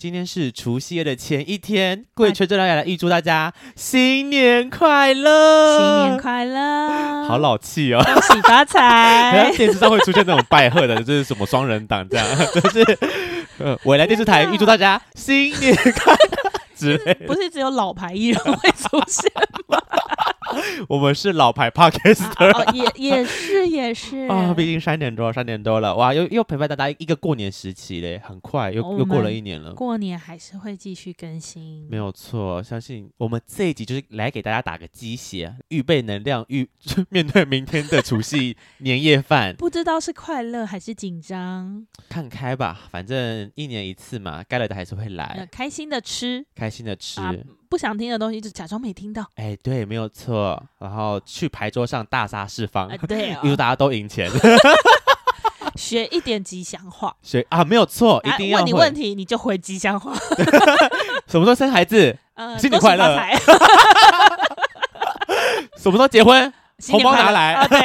今天是除夕夜的前一天，贵圈真乱要来预祝大家新年快乐！新年快乐！好老气哦！恭喜发财！电视上会出现那种拜贺的，这是什么双人档这样？就是呃，纬来电视台预祝大家新年快乐之类。不是只有老牌艺人会出现吗？我们是老牌 Podcaster，啊哦、也也是 也是啊，毕竟三点多，三点多了，哇，又又陪伴大家一个过年时期嘞，很快又又过了一年了。过年还是会继续更新，没有错，相信我们这一集就是来给大家打个鸡血，预备能量，预 面对明天的除夕年夜饭。不知道是快乐还是紧张，看开吧，反正一年一次嘛，该来的还是会来，开心的吃，开心的吃。啊不想听的东西就假装没听到。哎，对，没有错。然后去牌桌上大杀四方，呃、对、哦，因为大家都赢钱。学一点吉祥话，学啊，没有错，一定要、啊、问你问题你就回吉祥话。什么时候生孩子？呃、新年快乐。什么时候结婚？红包拿来。啊对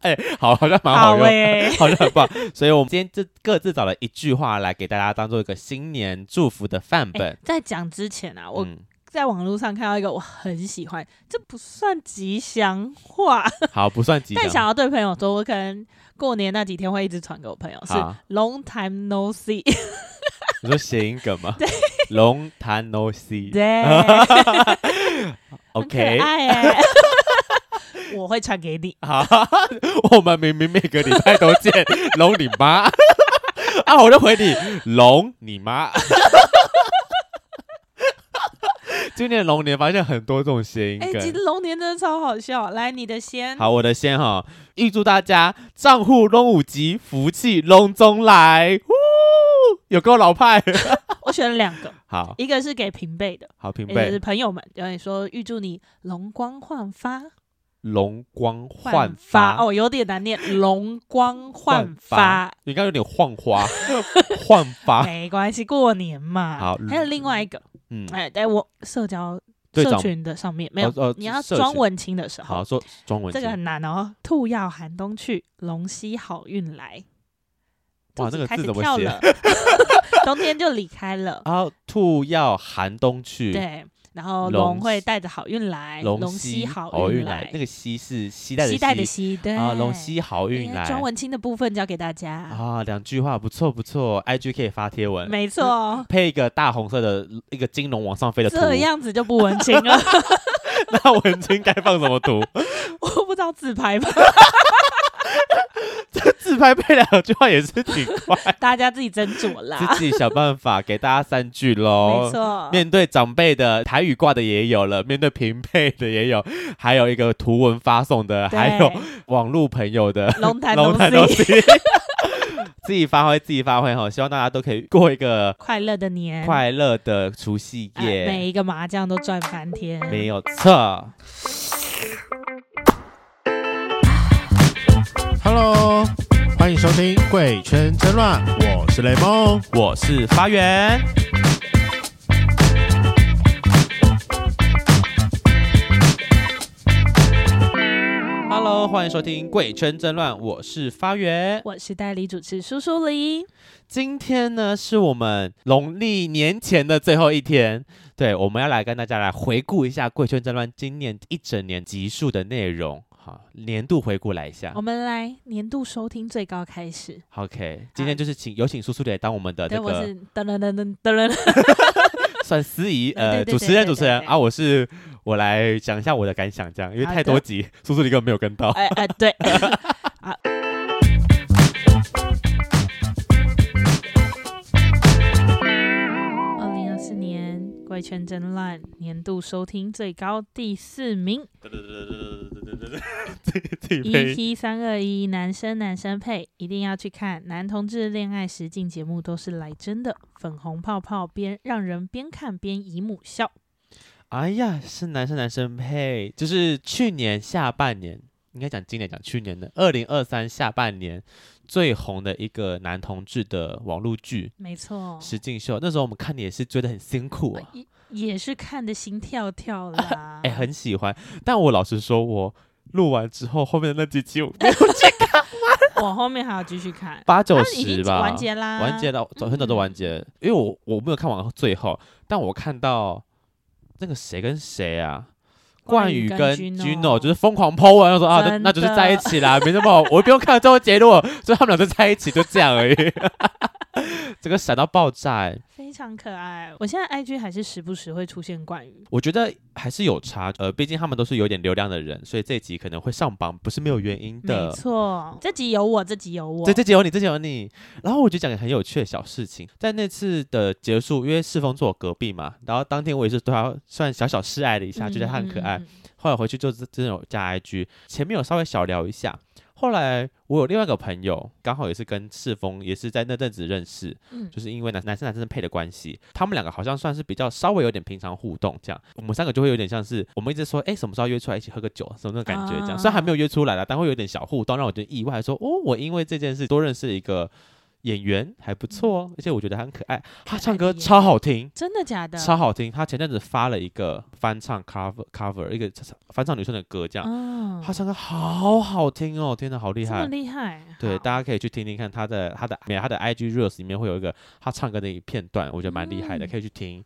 哎，好，好像蛮好用，好，欸、好像很棒。所以，我们今天就各自找了一句话来给大家当做一个新年祝福的范本。在讲之前啊，我在网络上看到一个我很喜欢，这不算吉祥话，好，不算吉 祥。但想要对朋友说，我可能过年那几天会一直传给我朋友，是 Long time no see。你说谐音梗吗？对，Long time no see。对，OK。我会传给你。好，我们明明每个礼拜都见龙你妈 啊，我就回你龙你妈。今年龙年发现很多这种谐音梗，哎、欸，其实龙年真的超好笑。来，你的先。好，我的先哈，预祝大家账户龙五级，福气龙中来。呜，有够老派。我选了两个，好，一个是给平辈的，好平辈，是朋友们，然后你说预祝你龙光焕发。龙光焕发哦，有点难念。龙光焕发，应该有点晃花，焕发没关系，过年嘛。好，还有另外一个，嗯，哎，在我社交社群的上面没有，你要装文青的时候，好说装文青，这个很难哦。兔要寒冬去，龙溪好运来。哇，这个字怎么写？冬天就离开了。然 后兔要寒冬去，对。然后龙会带着好运来，龙吸好运来。那个吸是吸带的携带的携，对啊，龙吸好运来。庄文清的部分交给大家啊，两句话不错不错，IG 可以发贴文，没错，配一个大红色的一个金龙往上飞的图，这样子就不文青了。那文青该放什么图？我不知道自拍吧。这自拍配两句话也是挺快，大家自己斟酌啦，自己想办法给大家三句喽。没错，面对长辈的台语挂的也有了，面对平辈的也有，还有一个图文发送的，还有网络朋友的。龙潭龙溪，自己发挥，自己发挥哈！希望大家都可以过一个快乐的年，快乐的除夕夜，每一个麻将都赚翻天，没有错。Hello，欢迎收听《贵圈真乱》，我是雷梦，我是发源。Hello，欢迎收听《贵圈真乱》，我是发源，我是代理主持苏苏黎。今天呢，是我们农历年前的最后一天，对，我们要来跟大家来回顾一下《贵圈真乱》今年一整年集数的内容。好，年度回顾来一下。我们来年度收听最高开始。OK，今天就是请有请苏苏来当我们的那个，噔噔噔噔噔，算司仪呃主持人主持人啊，我是我来讲一下我的感想，这样因为太多集，苏苏你根本没有跟到。哎哎对。好。二零二四年怪圈真乱年度收听最高第四名。EP 三二一，男生男生配，一定要去看男同志恋爱实境节目，都是来真的，粉红泡泡边让人边看边姨母笑。哎呀，是男生男生配，就是去年下半年，应该讲今年讲去年的二零二三下半年最红的一个男同志的网络剧，没错，实境秀。那时候我们看的也是追得很辛苦啊，也也是看的心跳跳啦，哎、欸，很喜欢。但我老实说，我。录完之后，后面的那几集我没有去看完。我后面还要继续看，八九十吧，完结啦，完结了，早很早就完结。嗯、因为我我没有看完最后，但我看到那个谁跟谁啊，冠宇跟 Gino 就是疯狂 po 完，说啊，那那就是在一起啦，没什么，我不用看最后结论，所以他们俩就在一起，就这样而已。这个闪到爆炸，欸，非常可爱。我现在 IG 还是时不时会出现冠宇，我觉得还是有差。呃，毕竟他们都是有点流量的人，所以这集可能会上榜，不是没有原因的。没错，这集有我，这集有我，对，这集有你，这集有你。然后我就讲个很有趣的小事情，在那次的结束，因为世峰坐我隔壁嘛，然后当天我也是对他算小小示爱了一下，觉得他很可爱。后来回去就真的有加 IG，前面有稍微小聊一下。后来我有另外一个朋友，刚好也是跟赤峰也是在那阵子认识，嗯，就是因为男男生男生配的关系，他们两个好像算是比较稍微有点平常互动这样，我们三个就会有点像是我们一直说，哎，什么时候约出来一起喝个酒什么那种感觉这样，虽然还没有约出来了，但会有点小互动，让我觉得意外，说哦，我因为这件事多认识一个。演员还不错哦，而且我觉得他很可爱，他唱歌超好听，真的假的？超好听。他前阵子发了一个翻唱 cover cover 一个翻唱女生的歌，这样，哦，他唱歌好好听哦，天哪，好厉害，这么厉害。对，大家可以去听听看他的他的他的 IG reels 里面会有一个他唱歌的一片段，我觉得蛮厉害的，可以去听。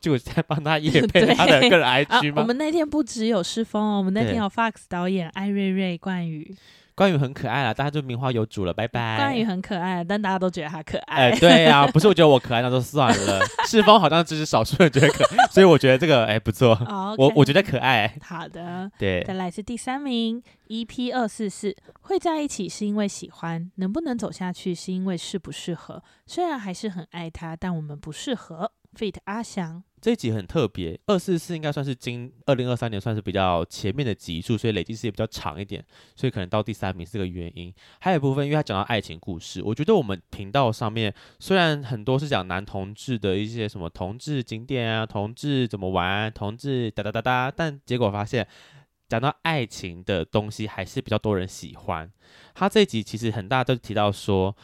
就在帮他演配他的个人 IG 吗？我们那天不只有世峰哦，我们那天有 Fox 导演艾瑞瑞冠宇。冠宇很可爱啦，大家就名花有主了，拜拜。冠宇很可爱，但大家都觉得他可爱。哎，对呀、啊，不是我觉得我可爱，那就算了。世峰好像只是少数人觉得可爱，所以我觉得这个哎不错。Oh. 我我觉得可爱。好的，对。再来是第三名，EP 二四四，会在一起是因为喜欢，能不能走下去是因为适不适合。虽然还是很爱他，但我们不适合。Fit 阿翔。这一集很特别，二四四应该算是今二零二三年算是比较前面的集数，所以累计时间比较长一点，所以可能到第三名是个原因。还有一部分，因为他讲到爱情故事，我觉得我们频道上面虽然很多是讲男同志的一些什么同志景点啊，同志怎么玩，同志哒哒哒哒，但结果发现讲到爱情的东西还是比较多人喜欢。他这一集其实很大都提到说，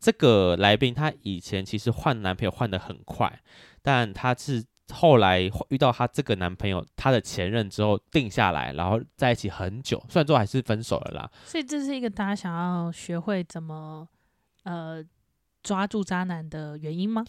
这个来宾他以前其实换男朋友换得很快，但她是。后来遇到她这个男朋友，她的前任之后定下来，然后在一起很久，虽然最后还是分手了啦。所以这是一个大家想要学会怎么呃抓住渣男的原因吗？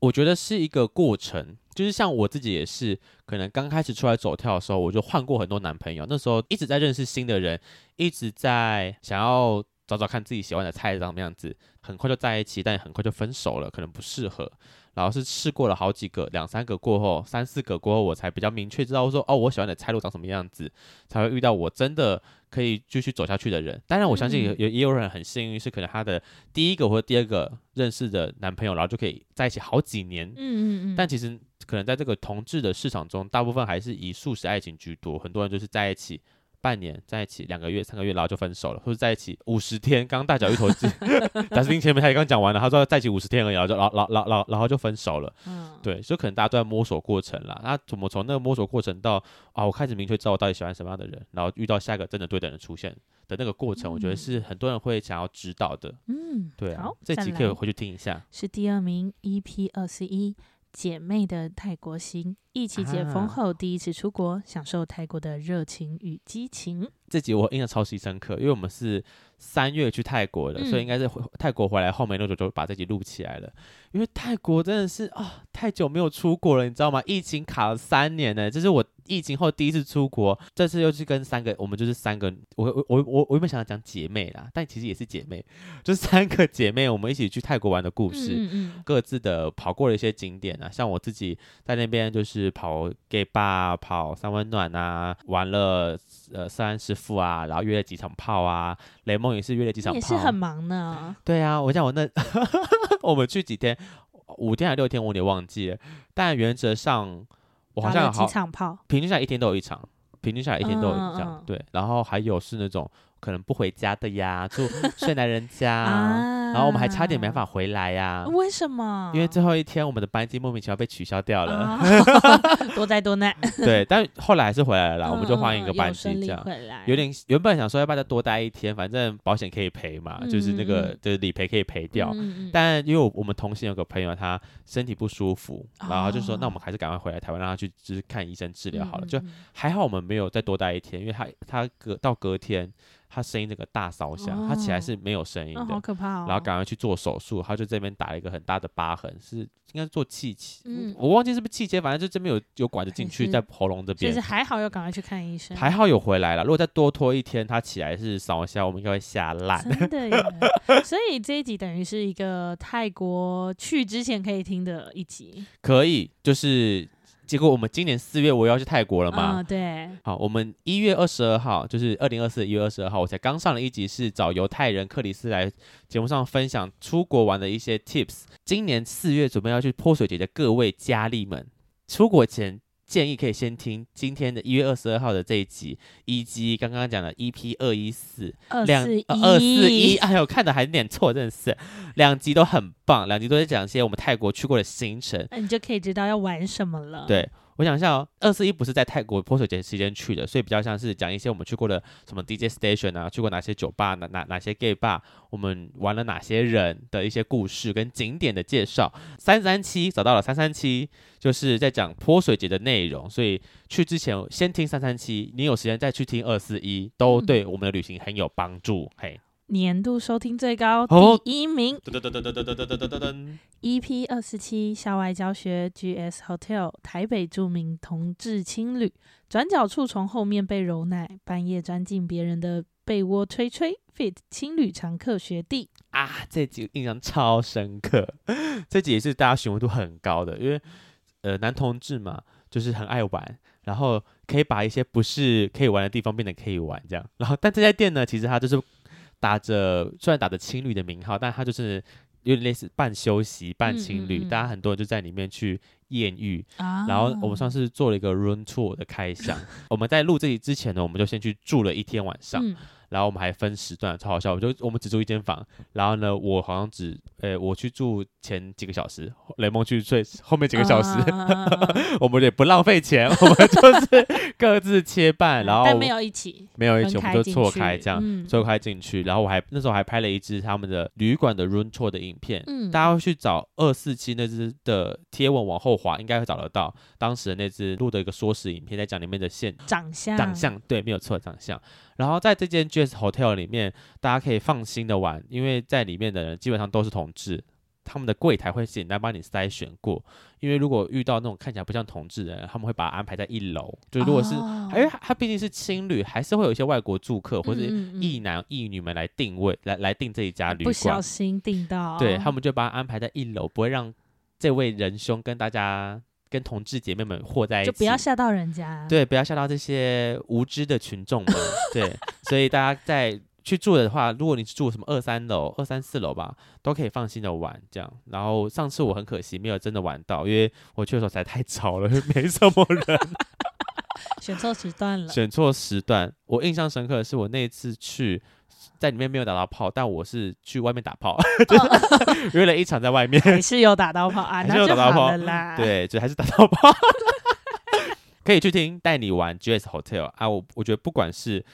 我觉得是一个过程，就是像我自己也是，可能刚开始出来走跳的时候，我就换过很多男朋友，那时候一直在认识新的人，一直在想要找找看自己喜欢的菜长什么样子，很快就在一起，但也很快就分手了，可能不适合。然后是试过了好几个，两三个过后，三四个过后，我才比较明确知道说，哦，我喜欢的菜路长什么样子，才会遇到我真的可以继续走下去的人。当然，我相信也也有人很幸运，是可能他的第一个或者第二个认识的男朋友，然后就可以在一起好几年。嗯嗯嗯。但其实可能在这个同志的市场中，大部分还是以素食爱情居多，很多人就是在一起。半年在一起，两个月、三个月，然后就分手了，或者在一起五十天，刚大脚一头鸡。但是前面他也刚讲完了，他说在一起五十天而已，然后就，然后，然后，然后，然后就分手了。嗯，对，所以可能大家都在摸索过程啦。那怎么从那个摸索过程到啊，我开始明确知道我到底喜欢什么样的人，然后遇到下一个真的对的人出现的那个过程，嗯、我觉得是很多人会想要知道的。嗯，对啊，好，这集可以回去听一下。是第二名，EP 二十一，姐妹的泰国行，疫情解封后第一次出国，啊、享受泰国的热情与激情。这集我印象超级深刻，因为我们是三月去泰国的，嗯、所以应该是回泰国回来后没多久就把这集录起来了。因为泰国真的是啊、哦，太久没有出国了，你知道吗？疫情卡了三年呢，这是我疫情后第一次出国，这次又去跟三个，我们就是三个，我我我我我原本想要讲姐妹啦，但其实也是姐妹，就是三个姐妹，我们一起去泰国玩的故事，嗯嗯各自的跑过了一些景点啊，像我自己在那边就是跑 gay bar，跑三温暖啊，玩了呃三十。啊，然后约了几场炮啊，雷梦也是约了几场炮，也是很忙呢。对啊，我想我那 我们去几天，五天还是六天，我有点忘记了。但原则上，我好像有好几场炮，平均下来一天都有一场。平均下来一天都有这样。嗯、对，然后还有是那种。可能不回家的呀，住睡男人家，啊、然后我们还差点没法回来呀。为什么？因为最后一天我们的班机莫名其妙被取消掉了。啊、多灾多难。对，但后来还是回来了啦，嗯、我们就换一个班机这样。有点原本想说要不要再多待一天，反正保险可以赔嘛，嗯、就是那个就是理赔可以赔掉。嗯、但因为我们同行有个朋友他身体不舒服，嗯、然后就说那我们还是赶快回来台湾，让他去就是看医生治疗好了。嗯、就还好我们没有再多待一天，因为他他隔到隔天。他声音那个大烧响，哦、他起来是没有声音的，哦、好可怕哦、然后赶快去做手术，他就这边打了一个很大的疤痕，是应该是做气切，嗯、我忘记是不是气切，反正就这边有有管子进去在喉咙这边。其实还好，要赶快去看医生。还好有回来了，如果再多拖一天，他起来是烧香，我们应该会吓烂。真的耶，所以这一集等于是一个泰国去之前可以听的一集。可以，就是。结果我们今年四月我要去泰国了嘛？嗯，对。好，我们一月二十二号，就是二零二四一月二十二号，我才刚上了一集，是找犹太人克里斯来节目上分享出国玩的一些 tips。今年四月准备要去泼水节的各位佳丽们，出国前。建议可以先听今天的一月二十二号的这一集，以及刚刚讲的 EP 二一四两二四一，哎呦，看的还念错，真的是两集都很棒，两集都在讲一些我们泰国去过的行程，那你就可以知道要玩什么了。对。我想一下哦，二四一不是在泰国泼水节期间去的，所以比较像是讲一些我们去过的什么 DJ station 啊，去过哪些酒吧，哪哪哪些 gay bar，我们玩了哪些人的一些故事跟景点的介绍。三三七找到了，三三七就是在讲泼水节的内容，所以去之前先听三三七，你有时间再去听二四一，都对我们的旅行很有帮助。嗯、嘿。年度收听最高第一名。噔噔噔噔噔噔噔噔噔噔。EP 二十七校外教学 GS Hotel 台北著名同志青旅，转角处从后面被揉奶，半夜钻进别人的被窝吹吹。Fit 青旅常客学弟啊，这集印象超深刻。这集也是大家询问度很高的，因为呃男同志嘛，就是很爱玩，然后可以把一些不是可以玩的地方变得可以玩，这样。然后但这家店呢，其实它就是。打着虽然打着青旅的名号，但他就是有点类似半休息半青旅，嗯嗯嗯，大家很多人就在里面去艳遇。啊、然后我们上次做了一个 room tour 的开箱，我们在录这里之前呢，我们就先去住了一天晚上。嗯然后我们还分时段，超好笑。我就我们只住一间房，然后呢，我好像只，诶，我去住前几个小时，雷蒙去睡后面几个小时。Uh, 我们也不浪费钱，我们就是各自切半，然后但没有一起，没有一起，我们就错开这样，嗯、错开进去。然后我还那时候还拍了一支他们的旅馆的 room tour 的影片，嗯、大家会去找二四七那支的贴文往后滑，应该会找得到当时的那支录的一个缩时影片，在讲里面的线长相，长相对，没有错，长相。然后在这间 GS Hotel 里面，大家可以放心的玩，因为在里面的人基本上都是同志，他们的柜台会简单帮你筛选过。因为如果遇到那种看起来不像同志的人，他们会把他安排在一楼。就如果是，哦、因为他毕竟是青旅，还是会有一些外国住客或者异男异女们来定位，来来订这一家旅馆。不小心订到，对，他们就把他安排在一楼，不会让这位仁兄跟大家。跟同志姐妹们和在一起，就不要吓到人家。对，不要吓到这些无知的群众们。对，所以大家在去住的话，如果你住什么二三楼、二三四楼吧，都可以放心的玩这样。然后上次我很可惜没有真的玩到，因为我去的时候实在太吵了，没什么人。选错时段了。选错时段。我印象深刻的是我那一次去。在里面没有打到炮，但我是去外面打炮，约了一场在外面，还是有打到炮啊，还是有打到炮啦。对，就还是打到炮，可以去听带你玩 GS Hotel 啊。我我觉得不管是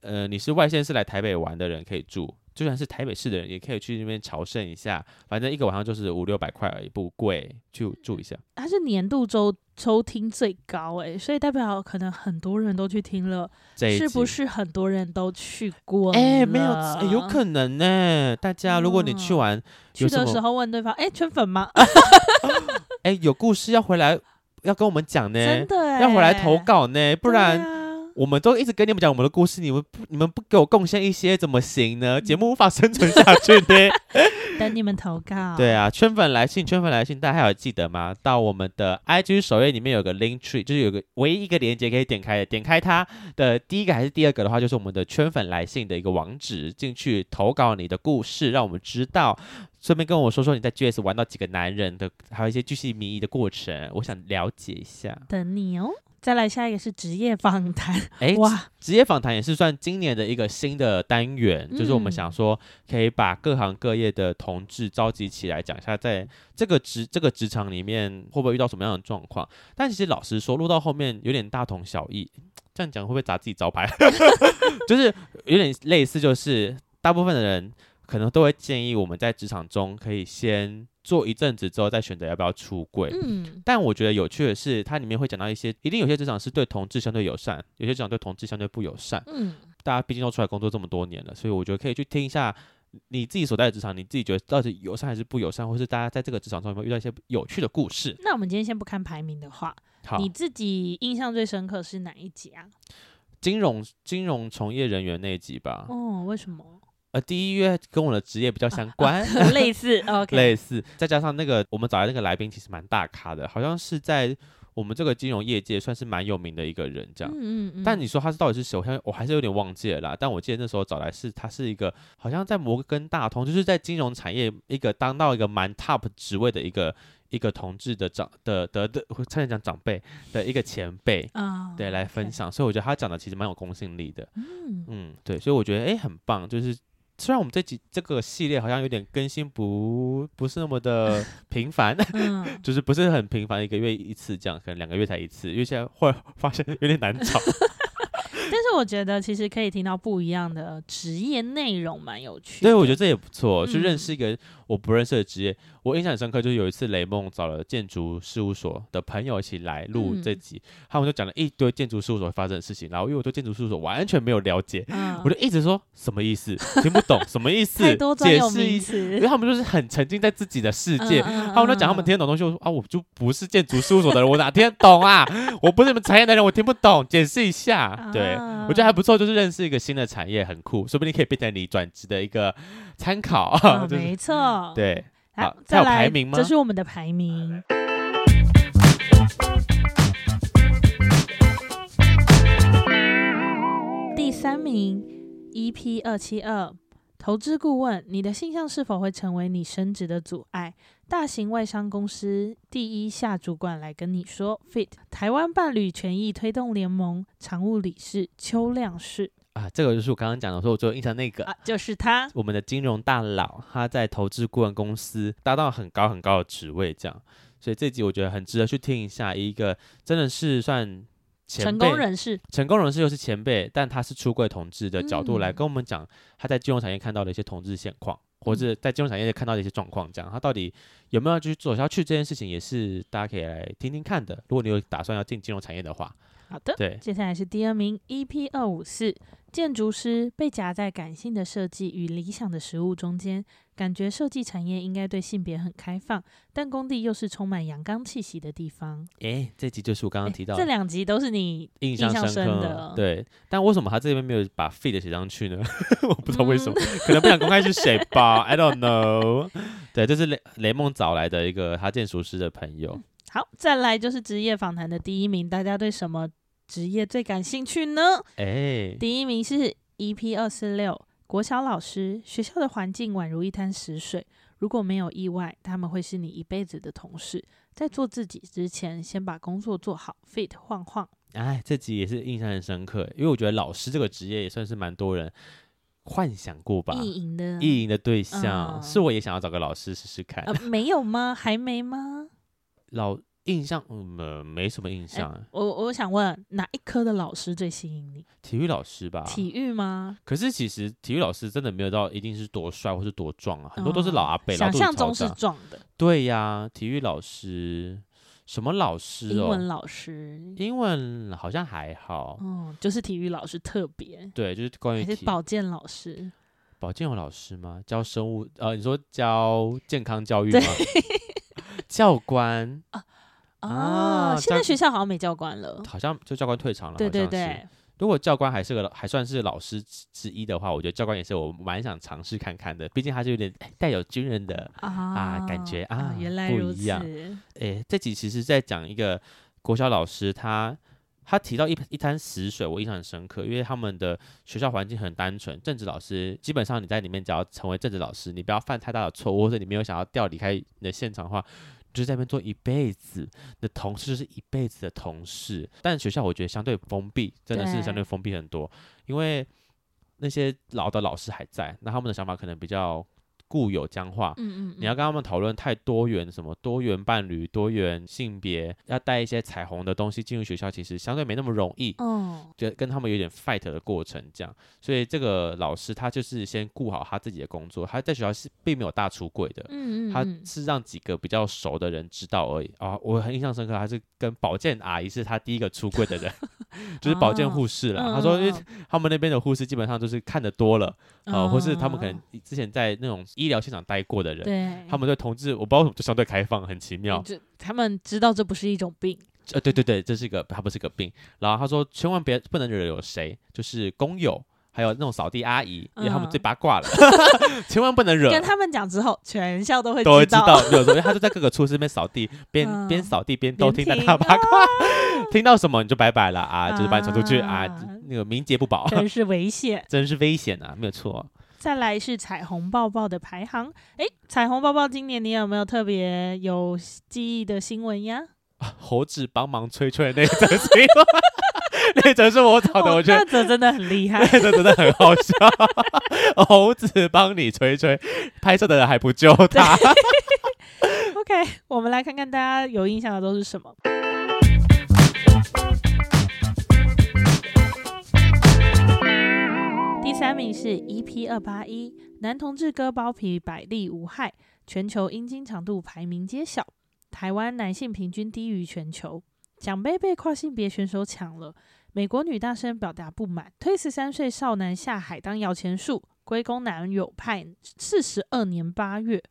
呃你是外县市来台北玩的人可以住。就算是台北市的人，也可以去那边朝圣一下。反正一个晚上就是五六百块而已，不贵，去住一下。它是年度周收听最高哎，所以代表可能很多人都去听了，是不是很多人都去过？哎，没有、欸，有可能呢。大家如果你去玩，嗯、去的时候问对方，哎，圈粉吗？哎，有故事要回来要跟我们讲呢，真的要回来投稿呢，不然。我们都一直跟你们讲我们的故事，你们不你们不给我贡献一些怎么行呢？节目无法生存下去的。等你们投稿。对啊，圈粉来信，圈粉来信，大家还有记得吗？到我们的 IG 首页里面有个 link tree，就是有个唯一一个链接可以点开的，点开它的第一个还是第二个的话，就是我们的圈粉来信的一个网址，进去投稿你的故事，让我们知道。顺便跟我说说你在 GS 玩到几个男人的，还有一些巨细靡遗的过程，我想了解一下。等你哦。再来下一个是职业访谈，哎、欸，哇，职业访谈也是算今年的一个新的单元，嗯、就是我们想说可以把各行各业的同志召集起来，讲一下在这个职这个职场里面会不会遇到什么样的状况。但其实老实说，录到后面有点大同小异，这样讲会不会砸自己招牌？就是有点类似，就是大部分的人可能都会建议我们在职场中可以先。做一阵子之后再选择要不要出柜，嗯，但我觉得有趣的是，它里面会讲到一些，一定有些职场是对同志相对友善，有些职场对同志相对不友善，嗯，大家毕竟都出来工作这么多年了，所以我觉得可以去听一下你自己所在的职场，你自己觉得到底友善还是不友善，或是大家在这个职场中有没有遇到一些有趣的故事？那我们今天先不看排名的话，好，你自己印象最深刻是哪一集啊？金融金融从业人员那一集吧？哦，为什么？呃，第一约跟我的职业比较相关，啊啊、类似，OK，类似，再加上那个我们找来那个来宾其实蛮大咖的，好像是在我们这个金融业界算是蛮有名的一个人，这样。嗯嗯嗯。但你说他是到底是谁？我我还是有点忘记了啦。但我记得那时候找来是他是一个，好像在摩根大通，就是在金融产业一个当到一个蛮 top 职位的一个一个同志的长的的的，差点讲长辈的一个前辈啊，对，来分享。所以我觉得他讲的其实蛮有公信力的。嗯嗯，对，所以我觉得哎、欸、很棒，就是。虽然我们这几这个系列好像有点更新不不是那么的 频繁，嗯、就是不是很频繁，一个月一次这样，可能两个月才一次，因为现在会发现有点难找。但是我觉得其实可以听到不一样的职业内容，蛮有趣的。对，我觉得这也不错，去认识一个我不认识的职业。嗯、我印象很深刻，就是有一次雷梦找了建筑事务所的朋友一起来录这集，嗯、他们就讲了一堆建筑事务所发生的事情。然后因为我对建筑事务所完全没有了解，嗯、我就一直说什么意思，听不懂什么意思，太多专有名词。因为他们就是很沉浸在自己的世界，他们都讲他们听得懂东西。我说啊，我就不是建筑事务所的人，我哪听得懂啊？我不是你们产业的人，我听不懂，解释一下。对。我觉得还不错，就是认识一个新的产业，很酷，说不定可以变成你转职的一个参考。哦 就是、没错，对。好，再来排名吗？这是我们的排名。第三名，EP 二七二。投资顾问，你的性向是否会成为你升职的阻碍？大型外商公司第一下主管来跟你说，Fit 台湾伴侣权益推动联盟常务理事邱亮世啊，这个就是我刚刚讲的，说我最有印象那个，啊、就是他，我们的金融大佬，他在投资顾问公司达到很高很高的职位，这样，所以这集我觉得很值得去听一下，一个真的是算。成功人士，成功人士又是前辈，但他是出柜同志的角度来跟我们讲他在金融产业看到的一些同志现况，嗯、或者在金融产业看到的一些状况，这样他到底有没有继续走下去这件事情，也是大家可以来听听看的。如果你有打算要进金融产业的话，好的，对，接下来是第二名，EP 二五四。建筑师被夹在感性的设计与理想的实物中间，感觉设计产业应该对性别很开放，但工地又是充满阳刚气息的地方。诶，这集就是我刚刚提到的，这两集都是你印象深刻的。对，但为什么他这边没有把 feed 写上去呢？我不知道为什么，嗯、可能不想公开是谁吧？I don't know。对，这是雷雷梦找来的一个他建筑师的朋友。好，再来就是职业访谈的第一名，大家对什么？职业最感兴趣呢？哎、欸，第一名是 EP 二四六国小老师。学校的环境宛如一滩死水，如果没有意外，他们会是你一辈子的同事。在做自己之前，先把工作做好。Fit 晃晃，哎，这集也是印象很深刻，因为我觉得老师这个职业也算是蛮多人幻想过吧。意淫的，意淫的对象，嗯、是我也想要找个老师试试看。呃，没有吗？还没吗？老。印象嗯，没什么印象。欸、我我想问，哪一科的老师最吸引你？体育老师吧。体育吗？可是其实体育老师真的没有到一定是多帅或是多壮啊，很多都是老阿伯。想象中是壮的。对呀，体育老师什么老师、哦？英文老师。英文好像还好。嗯，就是体育老师特别。对，就是关于。还是保健老师？保健有老师吗？教生物？呃，你说教健康教育吗？教官啊。啊，现在学校好像没教官了，好像就教官退场了。对对对，如果教官还是个还算是老师之一的话，我觉得教官也是我蛮想尝试看看的。毕竟他是有点带有军人的啊，啊感觉啊，原来。不一样。诶，这集其实在讲一个国小老师，他他提到一一滩死水，我印象很深刻，因为他们的学校环境很单纯。政治老师基本上你在里面只要成为政治老师，你不要犯太大的错误，或者你没有想要调离开你的现场的话。就是在那边做一辈子的同事，就是一辈子的同事。但学校我觉得相对封闭，真的是相对封闭很多，因为那些老的老师还在，那他们的想法可能比较。固有僵化，嗯嗯，嗯，你要跟他们讨论太多元，什么多元伴侣、多元性别，要带一些彩虹的东西进入学校，其实相对没那么容易，哦，就跟他们有点 fight 的过程这样。所以这个老师他就是先顾好他自己的工作，他在学校是并没有大出柜的，嗯，嗯，嗯，他是让几个比较熟的人知道而已啊。我很印象深刻，还是跟保健阿姨是他第一个出柜的人，就是保健护士了。哦、他说，因为他们那边的护士基本上都是看得多了，啊、哦，或是他们可能之前在那种。医疗现场待过的人，对，他们对同志，我不知道为什么就相对开放，很奇妙。就他们知道这不是一种病，呃，对对对，这是一个，它不是个病。然后他说，千万别不能惹有谁，就是工友，还有那种扫地阿姨，因为他们最八卦了，嗯、千万不能惹。跟他们讲之后，全校都会都会知道，有时候他就在各个处室边扫地，边边扫地边都听到他八卦，听。到什么你就拜拜了啊，就是把你传出去啊，那个名节不保，真是危险，真是危险啊，没有错。再来是彩虹抱抱的排行，哎，彩虹抱抱今年你有没有特别有记忆的新闻呀？猴子帮忙吹吹那则新闻，那则是我找的，哦、我觉得那则真的很厉害，那则真的很好笑。猴子帮你吹吹，拍摄的人还不救他。OK，我们来看看大家有印象的都是什么。第三名是 EP 二八一，男同志割包皮百利无害，全球阴茎长度排名揭晓，台湾男性平均低于全球，奖杯被跨性别选手抢了，美国女大生表达不满，推十三岁少男下海当摇钱树，归功男友派四十二年八月。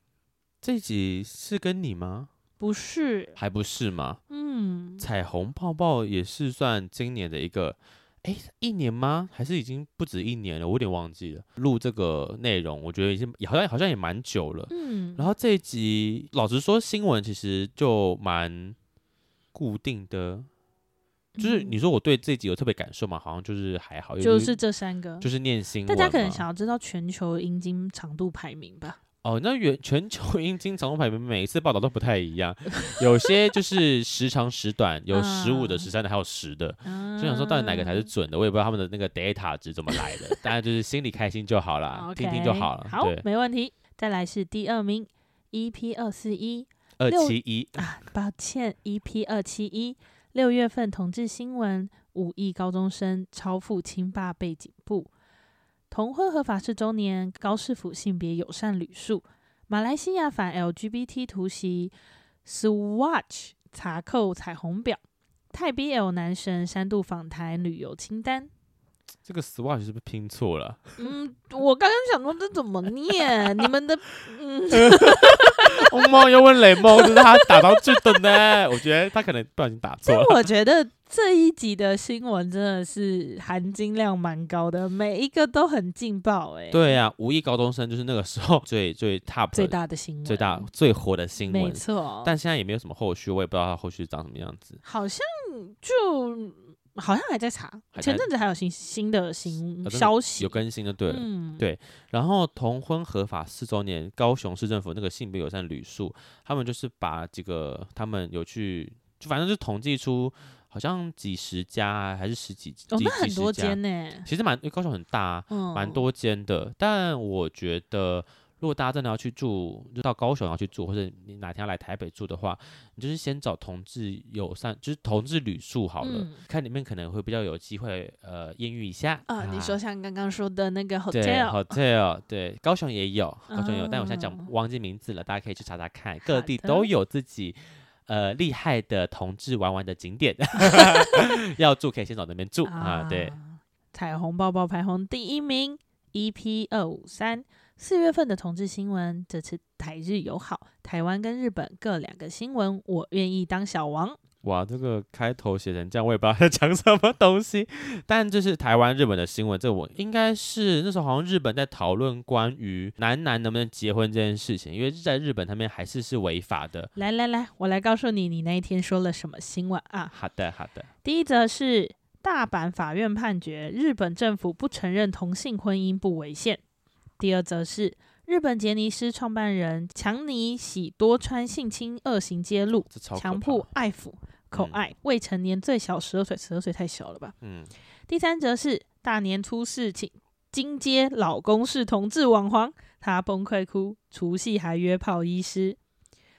这集是跟你吗？不是，还不是吗？嗯，彩虹泡泡也是算今年的一个。哎，一年吗？还是已经不止一年了？我有点忘记了。录这个内容，我觉得已经好像好像也蛮久了。嗯。然后这一集，老实说，新闻其实就蛮固定的。就是你说我对这集有特别感受吗？好像就是还好。就是这三个。就是念新闻。大家可能想要知道全球阴茎长度排名吧。哦，那全 全球阴茎长度排名每一次报道都不太一样，有些就是时长时短，有十五的、十三的，还有十的。嗯、就想说到底哪个才是准的，我也不知道他们的那个 data 值怎么来的。大家就是心里开心就好了，okay, 听听就好了。好，没问题。再来是第二名，EP 二四一二七一啊，抱歉，EP 二七一六月份同志新闻，五亿高中生超富亲爸背景簿。同婚合法式周年，高市府性别友善旅宿，马来西亚反 LGBT 突袭，Swatch 查扣彩虹表，泰 BL 男神三度访台旅游清单。这个 Swatch 是不是拼错了？嗯，我刚刚想说这怎么念？你们的嗯。红 猫又问雷梦，就是他打到最的呢？我觉得他可能不小心打错了。我觉得这一集的新闻真的是含金量蛮高的，每一个都很劲爆哎。对呀、啊，五亿高中生就是那个时候最最 top 最大的新闻，最大最火的新闻，没错。但现在也没有什么后续，我也不知道他后续长什么样子。好像就。好像还在查，前阵子还有新新的新消息，有更新的，对，嗯，对。然后同婚合法四周年，高雄市政府那个性别友善旅宿，他们就是把几个他们有去，就反正就统计出好像几十家还是十几，哦，那很多间呢。其实蛮，因为高雄很大，嗯，蛮多间的。但我觉得。如果大家真的要去住，就到高雄要去住，或者你哪天要来台北住的话，你就是先找同志友善，就是同志旅宿好了，嗯、看里面可能会比较有机会，呃，艳遇一下啊。啊你说像刚刚说的那个 hotel，对 hotel，对，高雄也有，高雄有，嗯、但我现在讲忘记名字了，大家可以去查查看，各地都有自己呃厉害的同志玩玩的景点，要住可以先找那边住啊，啊。对，彩虹抱抱排行第一名，EP 二五三。四月份的同志新闻，这次台日友好，台湾跟日本各两个新闻，我愿意当小王。哇，这个开头写成这样，我也不知道在讲什么东西。但这是台湾日本的新闻，这、我应该是那时候好像日本在讨论关于男男能不能结婚这件事情，因为在日本他们还是是违法的。来来来，我来告诉你，你那一天说了什么新闻啊？好的好的。第一则是大阪法院判决，日本政府不承认同性婚姻不违宪。第二则是日本杰尼斯创办人强尼喜多川性侵恶行揭露，强迫爱抚口爱、嗯、未成年最小十二岁，十二岁太小了吧？嗯。第三则是大年初四请金街老公是同志网黄，他崩溃哭，除夕还约炮医师。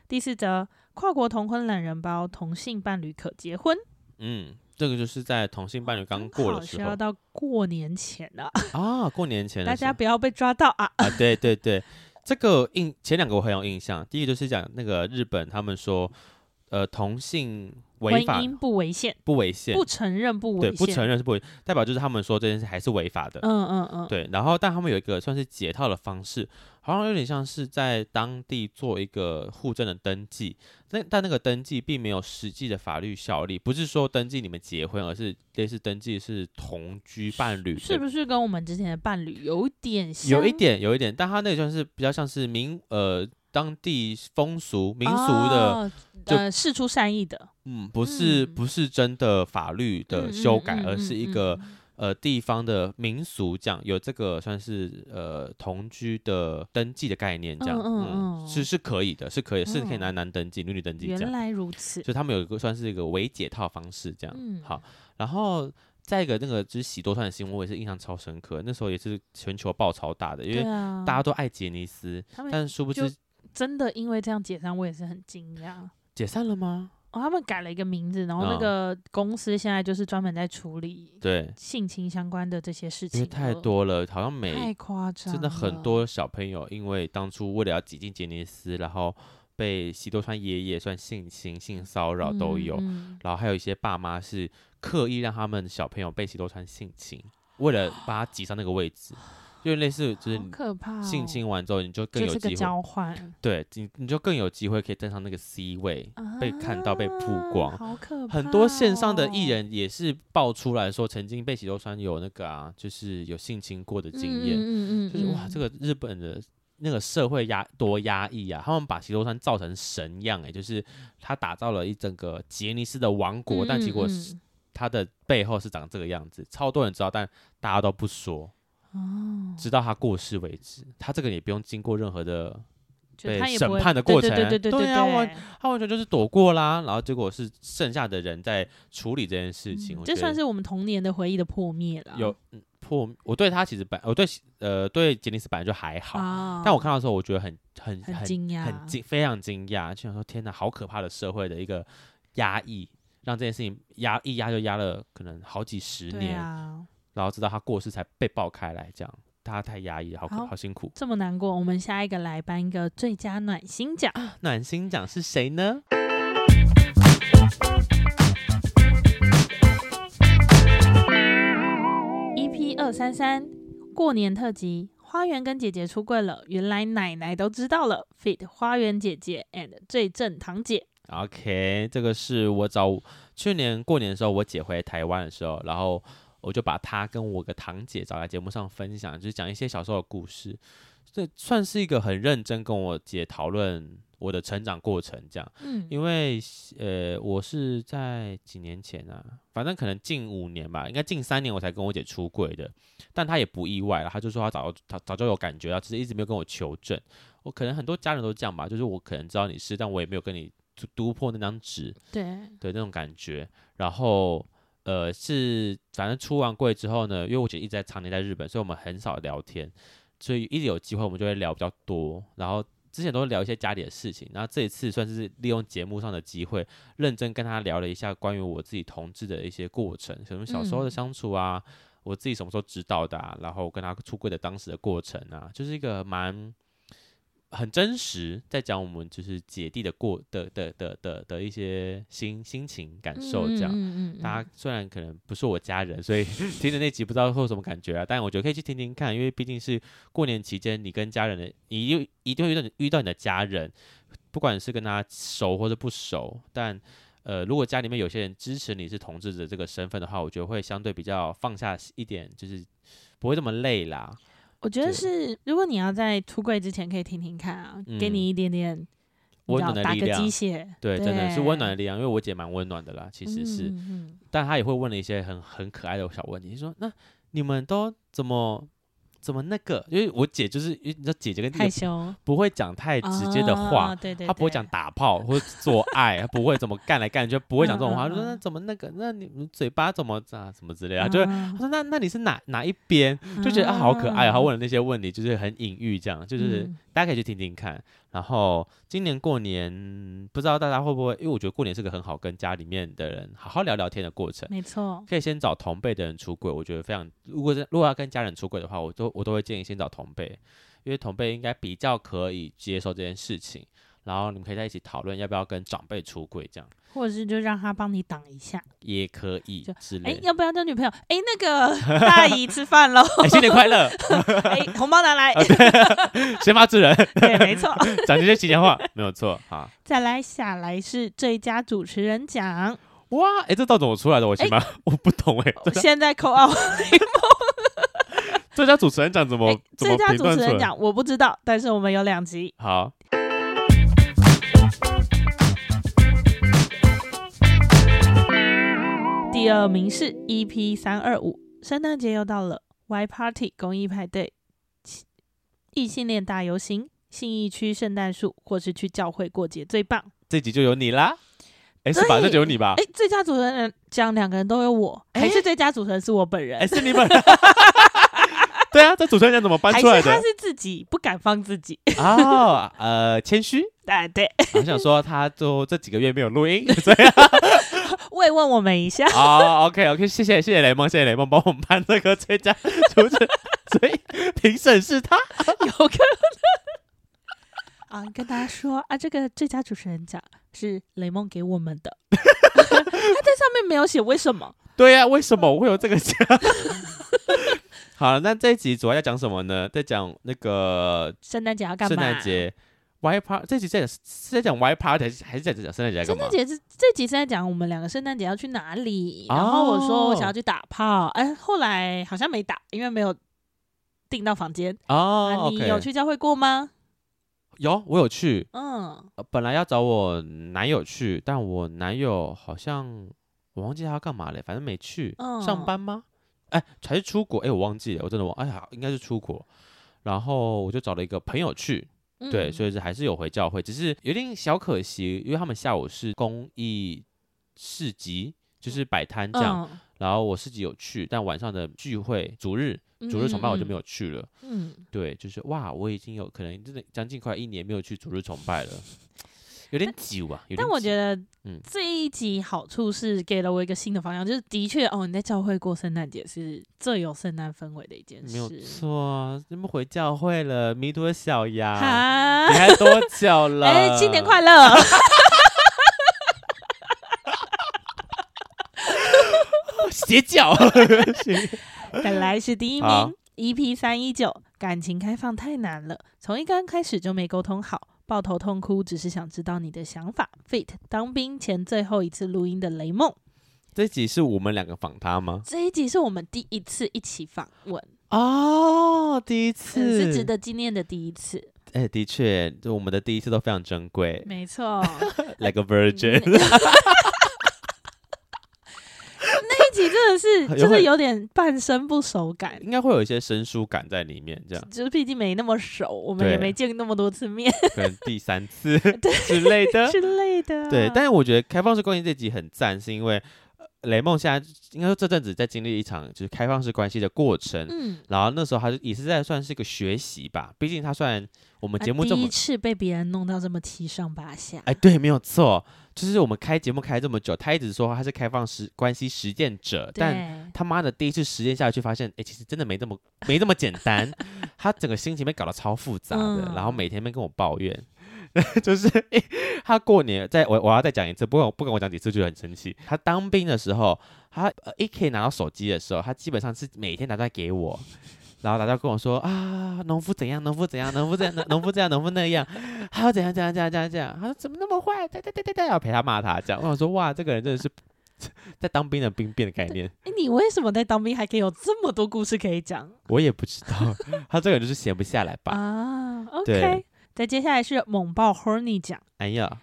第四则跨国同婚懒人包，同性伴侣可结婚。嗯。这个就是在同性伴侣刚过的时候，需要到过年前了 啊！过年前，大家不要被抓到啊！啊，对对对，这个印前两个我很有印象。第一个就是讲那个日本，他们说，呃，同性违法不违宪，不违宪，不承认不违宪，对，不承认是不违，代表就是他们说这件事还是违法的。嗯嗯嗯，对。然后，但他们有一个算是解套的方式。好像有点像是在当地做一个户政的登记，但但那个登记并没有实际的法律效力，不是说登记你们结婚，而是类似登记是同居伴侣，是不是跟我们之前的伴侣有点像？有一点，有一点，但他那个算是比较像是民呃当地风俗民俗的，哦、呃释出善意的，嗯，不是不是真的法律的修改，嗯、而是一个。呃，地方的民俗这样有这个算是呃同居的登记的概念，这样嗯，嗯，嗯是是可以的，是可以，是可以男男登记、嗯、女女登记这样。原来如此，就他们有一个算是一个伪解套方式这样。嗯，好，然后再一个那个就是喜多川的新闻，我也是印象超深刻。那时候也是全球爆超大的，因为大家都爱杰尼斯，但殊不知真的因为这样解散，我也是很惊讶。解散了吗？哦，他们改了一个名字，然后那个公司现在就是专门在处理对性侵相关的这些事情。因为太多了，好像每太夸张，真的很多小朋友因为当初为了要挤进杰尼斯，然后被西多川爷爷算性侵、性骚扰都有，嗯，然后还有一些爸妈是刻意让他们小朋友被西多川性侵，为了把他挤上那个位置。就类似，就是性侵完之后，你就更有机会交换，对，你你就更有机会可以登上那个 C 位，啊，被看到、被曝光。好可怕！很多线上的艺人也是爆出来说，曾经被喜多川有那个啊，就是有性侵过的经验。嗯嗯嗯，就是哇，这个日本的那个社会压多压抑啊！他们把喜多川造成神样，哎，就是他打造了一整个杰尼斯的王国，但结果是他的背后是长这个样子，超多人知道，但大家都不说。哦，直到他过世为止，他这个也不用经过任何的被审判的过程，对对对对对，啊，完他完全就是躲过啦，然后结果是剩下的人在处理这件事情，嗯、这算是我们童年的回忆的破灭了。有、嗯、破，我对他其实本我对呃对杰尼斯本来就还好，哦，但我看到的时候我觉得很很很惊讶，很惊非常惊讶，就想说天哪，好可怕的社会的一个压抑，让这件事情压一压就压了可能好几十年。然后直到他过世才被爆开来，这样他太压抑了，好好，好辛苦，这么难过。我们下一个来颁一个最佳暖心奖，暖心奖是谁呢？EP 二三三过年特辑，花园跟姐姐出柜了，原来奶奶都知道了。Fit 花园姐姐 and 最正堂姐。OK，这个是我找去年过年的时候，我姐回台湾的时候，然后。我就把他跟我个堂姐找来节目上分享，就是讲一些小时候的故事，这算是一个很认真跟我姐讨论我的成长过程，这样。嗯，因为呃，我是在几年前啊，反正可能近五年吧，应该近三年我才跟我姐出柜的，但她也不意外了，她就说她早她早就有感觉，了只是一直没有跟我求证。我可能很多家人都这样吧，就是我可能知道你是，但我也没有跟你读破那张纸，对对，那种感觉，然后。呃，是反正出完柜之后呢，因为我姐一直在常年在日本，所以我们很少聊天，所以一直有机会我们就会聊比较多。然后之前都会聊一些家里的事情，然后这一次算是利用节目上的机会，认真跟她聊了一下关于我自己同志的一些过程，什么小时候的相处啊，嗯、我自己什么时候知道的啊，然后跟她出柜的当时的过程啊，就是一个蛮。很真实，在讲我们就是姐弟的过的的的的的，一些心心情感受，这样。嗯嗯嗯、大家虽然可能不是我家人，所以 听的那集不知道会有什么感觉啊。但我觉得可以去听听看，因为毕竟是过年期间，你跟家人的，你又一定会遇到遇到你的家人，不管是跟他熟或者不熟。但呃，如果家里面有些人支持你是同志的这个身份的话，我觉得会相对比较放下一点，就是不会这么累啦。我觉得是，如果你要在出柜之前可以听听看啊，嗯、给你一点点温暖的力量，打个鸡血，对，对真的是温暖的力量。因为我姐蛮温暖的啦，其实是，嗯嗯嗯但她也会问了一些很很可爱的小问题，说：“那你们都怎么怎么那个？因为我姐就是，你知道姐姐跟弟弟害羞，不会讲太直接的话，哦、对，对对，她不会讲打炮或者做爱，她不会怎么干来干去，不会讲这种话。嗯嗯嗯就说那怎么那个？那你嘴巴怎么啊？什么之类啊？就是她说那那你是哪哪一边？就觉得啊好可爱啊！她问的那些问题就是很隐喻，这样就是。嗯大家可以去听听看。然后今年过年，不知道大家会不会？因为我觉得过年是个很好跟家里面的人好好聊聊天的过程。没错，可以先找同辈的人出轨，我觉得非常。如果是如果要跟家人出轨的话，我都我都会建议先找同辈，因为同辈应该比较可以接受这件事情。然后你们可以在一起讨论要不要跟长辈出柜，这样，或者是就让他帮你挡一下，也可以之类。哎，要不要交女朋友？哎，那个 大姨吃饭喽！哎，新年快乐！哎，红包拿来！先发制人，对，没错，讲这些吉祥话没有错。好，再来下来是最佳主持人奖。哇，哎，这到底怎么出来的？我起码我不懂哎。现在扣二。最佳主持人奖怎么？最佳主持人奖我不知道，但是我们有两集。好。第二名是 EP 三二五，圣诞节又到了，Y Party 公益派对、异性恋大游行、信义区圣诞树，或是去教会过节最棒。这集就有你啦，哎，是吧？这就有你吧？哎，最佳主持人奖两个人都有我，还是最佳主持人是我本人？哎，是你本人。对啊，这主持人奖怎么搬出来的？他是自己不敢放自己哦，呃，谦虚。对 对，我想说，他都这几个月没有录音，所以 慰问我们一下。好，OK OK，谢谢谢谢雷梦，谢谢雷梦帮我们颁这个最佳主持人，所以评审是他，有可能啊，跟大家说啊，这个最佳主持人奖是雷梦给我们的，他在上面没有写为什么。对呀、啊，为什么我会有这个奖？好了，那这一集主要要讲什么呢？在讲那个圣诞节要干嘛？圣诞节 Y Party 这集在是在讲 Y Party 还是还是在讲圣诞节？圣诞节是这集是在讲我们两个圣诞节要去哪里。然后我说我想要去打炮，哎、哦，后来好像没打，因为没有订到房间。哦、啊，你有去教会过吗？有，我有去。嗯，本来要找我男友去，但我男友好像我忘记他要干嘛了，反正没去。嗯，上班吗？哎，还是出国？哎，我忘记了，我真的忘。哎呀，应该是出国。然后我就找了一个朋友去，嗯、对，所以是还是有回教会，只是有点小可惜，因为他们下午是公益市集，就是摆摊这样。嗯、然后我市集有去，但晚上的聚会主日主日崇拜我就没有去了。嗯，对，就是哇，我已经有可能真的将近快一年没有去主日崇拜了。有点久啊，但，但我觉得，这一集好处是给了我一个新的方向，嗯、就是的确哦，你在教会过圣诞节是最有圣诞氛围的一件事。没有错啊，你们回教会了，弥陀小羊，哈你还多久 了？哎、欸，新年快乐！邪教，本来是第一名，EP 三一九，感情开放太难了，从一刚开始就没沟通好。抱头痛哭，只是想知道你的想法。Fit 当兵前最后一次录音的雷梦，这一集是我们两个访他吗？这一集是我们第一次一起访问哦，第一次、嗯、是值得纪念的第一次。哎，的确，就我们的第一次都非常珍贵。没错，Like a virgin。真的是，就是有点半生不熟感，应该会有一些生疏感在里面，这样。就是毕竟没那么熟，我们也没见那么多次面，可能 第三次之类的之类的。对，但是我觉得开放式关系这集很赞，是因为雷梦现在应该说这阵子在经历一场就是开放式关系的过程，嗯，然后那时候他就也是在算是一个学习吧，毕竟他算我们节目这么、啊、第一次被别人弄到这么七上八下，哎，对，没有错。就是我们开节目开这么久，他一直说他是开放式关系实践者，但他妈的第一次实践下去，发现哎，其实真的没这么没这么简单。他整个心情被搞得超复杂的，嗯、然后每天被跟我抱怨，就是他过年在我我要再讲一次，不管不跟我讲几次就很生气。他当兵的时候，他一可以拿到手机的时候，他基本上是每天打电话给我。然后大家跟我说啊，农夫怎样，农夫怎样，农夫这样，农夫这样，农夫那样，还要怎样怎样怎样怎样怎样？他说怎么那么坏？对对对对对，要陪他骂他这样。我想说哇，这个人真的是在当兵的兵变的概念。哎，你为什么在当兵还可以有这么多故事可以讲？我也不知道，他这个人就是闲不下来吧？啊，OK。再接下来是猛爆 Horny 奖。哎呀，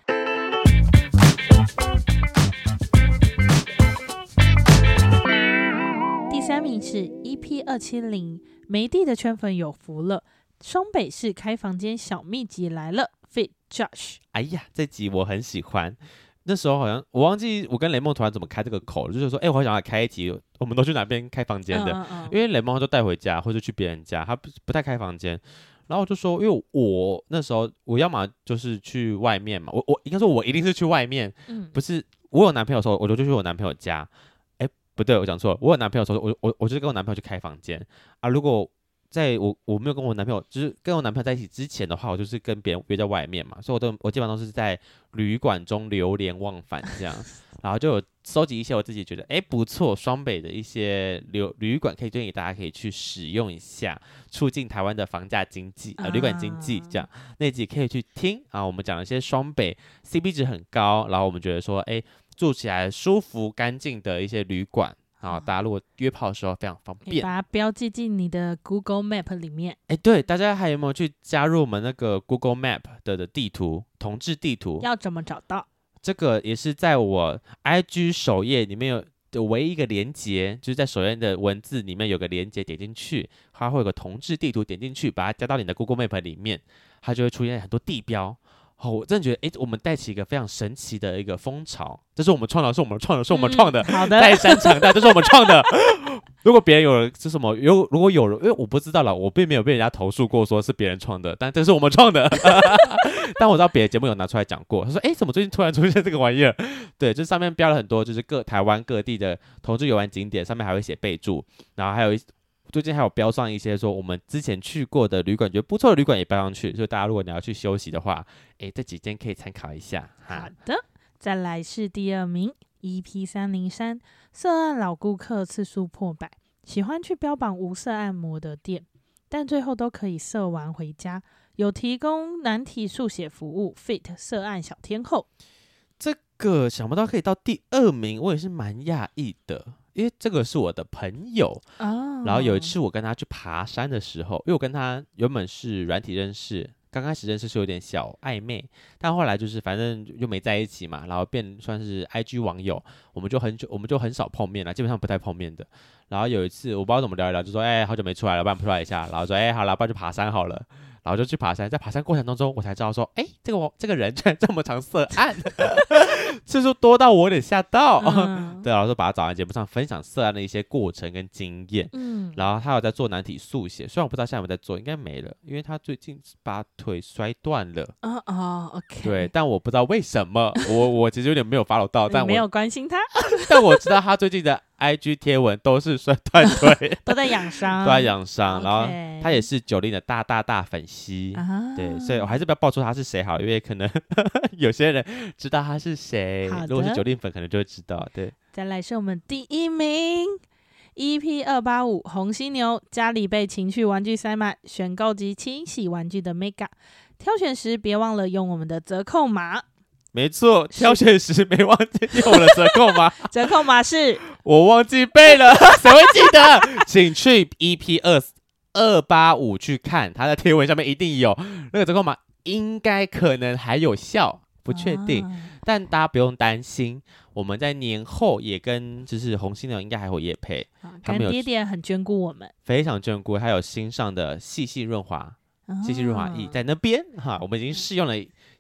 第三名是 EP 二七零。梅蒂的圈粉有福了，双北市开房间小秘籍来了，Fit Josh。哎呀，这集我很喜欢。那时候好像我忘记我跟雷梦突然怎么开这个口了，就是说，哎、欸，我好想要开一集，我们都去哪边开房间的？嗯嗯嗯，因为雷梦他都带回家或者去别人家，他不不太开房间。然后我就说，因为我那时候我要么就是去外面嘛，我我应该说我一定是去外面，嗯，不是我有男朋友的时候，我就去我男朋友家。哎，不对，我讲错了，我有男朋友的时候，我我我就是跟我男朋友去开房间啊。如果在我我没有跟我男朋友，就是跟我男朋友在一起之前的话，我就是跟别人约在外面嘛，所以我都我基本上都是在旅馆中流连忘返这样，然后就有收集一些我自己觉得哎不错双北的一些旅旅馆，可以建议大家可以去使用一下，促进台湾的房价经济啊、呃、旅馆经济这样，那集可以去听啊，我们讲了一些双北 CP 值很高，然后我们觉得说哎住起来舒服干净的一些旅馆。好，大家如果约炮的时候非常方便，把它标记进你的 Google Map 里面。哎，对，大家还有没有去加入我们那个 Google Map 的的地图，同志地图？要怎么找到？这个也是在我 IG 首页里面有的唯一一个连接，就是在首页的文字里面有个连接，点进去，它会有个同质地图，点进去把它加到你的 Google Map 里面，它就会出现很多地标。哦，我真的觉得，诶，我们带起一个非常神奇的一个风潮，这是我们创的，是我们创的，是我们创的。好的，带山长大，这是我们创的。如果别人有人是什么，有如果有人，因为我不知道了，我并没有被人家投诉过，说是别人创的，但这是我们创的。但我知道别的节目有拿出来讲过，他说，诶，怎么最近突然出现这个玩意儿？对，这上面标了很多，就是各台湾各地的同志游玩景点，上面还会写备注，然后还有一。最近还有标上一些说我们之前去过的旅馆，觉得不错的旅馆也标上去，所以大家如果你要去休息的话，诶，这几间可以参考一下。好的，再来是第二名，EP 三零三，涉案老顾客次数破百，喜欢去标榜无色按摩的店，但最后都可以色完回家，有提供男体速写服务，Fit 涉案小天后。这个想不到可以到第二名，我也是蛮讶异的。因为这个是我的朋友，oh. 然后有一次我跟他去爬山的时候，因为我跟他原本是软体认识，刚开始认识是有点小暧昧，但后来就是反正又没在一起嘛，然后变算是 IG 网友，我们就很久我们就很少碰面了，基本上不太碰面的。然后有一次我不知道怎么聊一聊，就说哎，好久没出来了，不然出来一下，然后说哎，好了，不然去爬山好了。然后就去爬山，在爬山过程当中，我才知道说，哎，这个我这个人居 然这么常色按，次数多到我有点吓到。嗯、对，然后就把他找来节目上分享色案的一些过程跟经验。嗯，然后他有在做难题速写，虽然我不知道现在有没有在做，应该没了，因为他最近把腿摔断了。哦哦，OK。对，但我不知道为什么，我 我其实有点没有 follow 到，但我没有关心他，但我知道他最近的。IG 贴文都是摔断腿，都在养伤，都在养伤。然后他也是 Jolin 的大大大粉丝，啊、对，所以我还是不要爆出他是谁好，因为可能 有些人知道他是谁。如果是 Jolin 粉，可能就会知道。对，再来是我们第一名，EP 二八五红犀牛，家里被情趣玩具塞满，选购及清洗玩具的 Mega，挑选时别忘了用我们的折扣码。没错，挑选时没忘记用了折扣码。折扣码是，我忘记背了，谁会记得？请去 EP 二二八五去看，它的贴文上面一定有那个折扣码，应该可能还有效，不确定。啊、但大家不用担心，我们在年后也跟就是红犀牛应该还会也配，干、啊、爹爹很眷顾我们，非常眷顾，还有新上的细细润滑、细细润滑液在那边哈，我们已经试用了。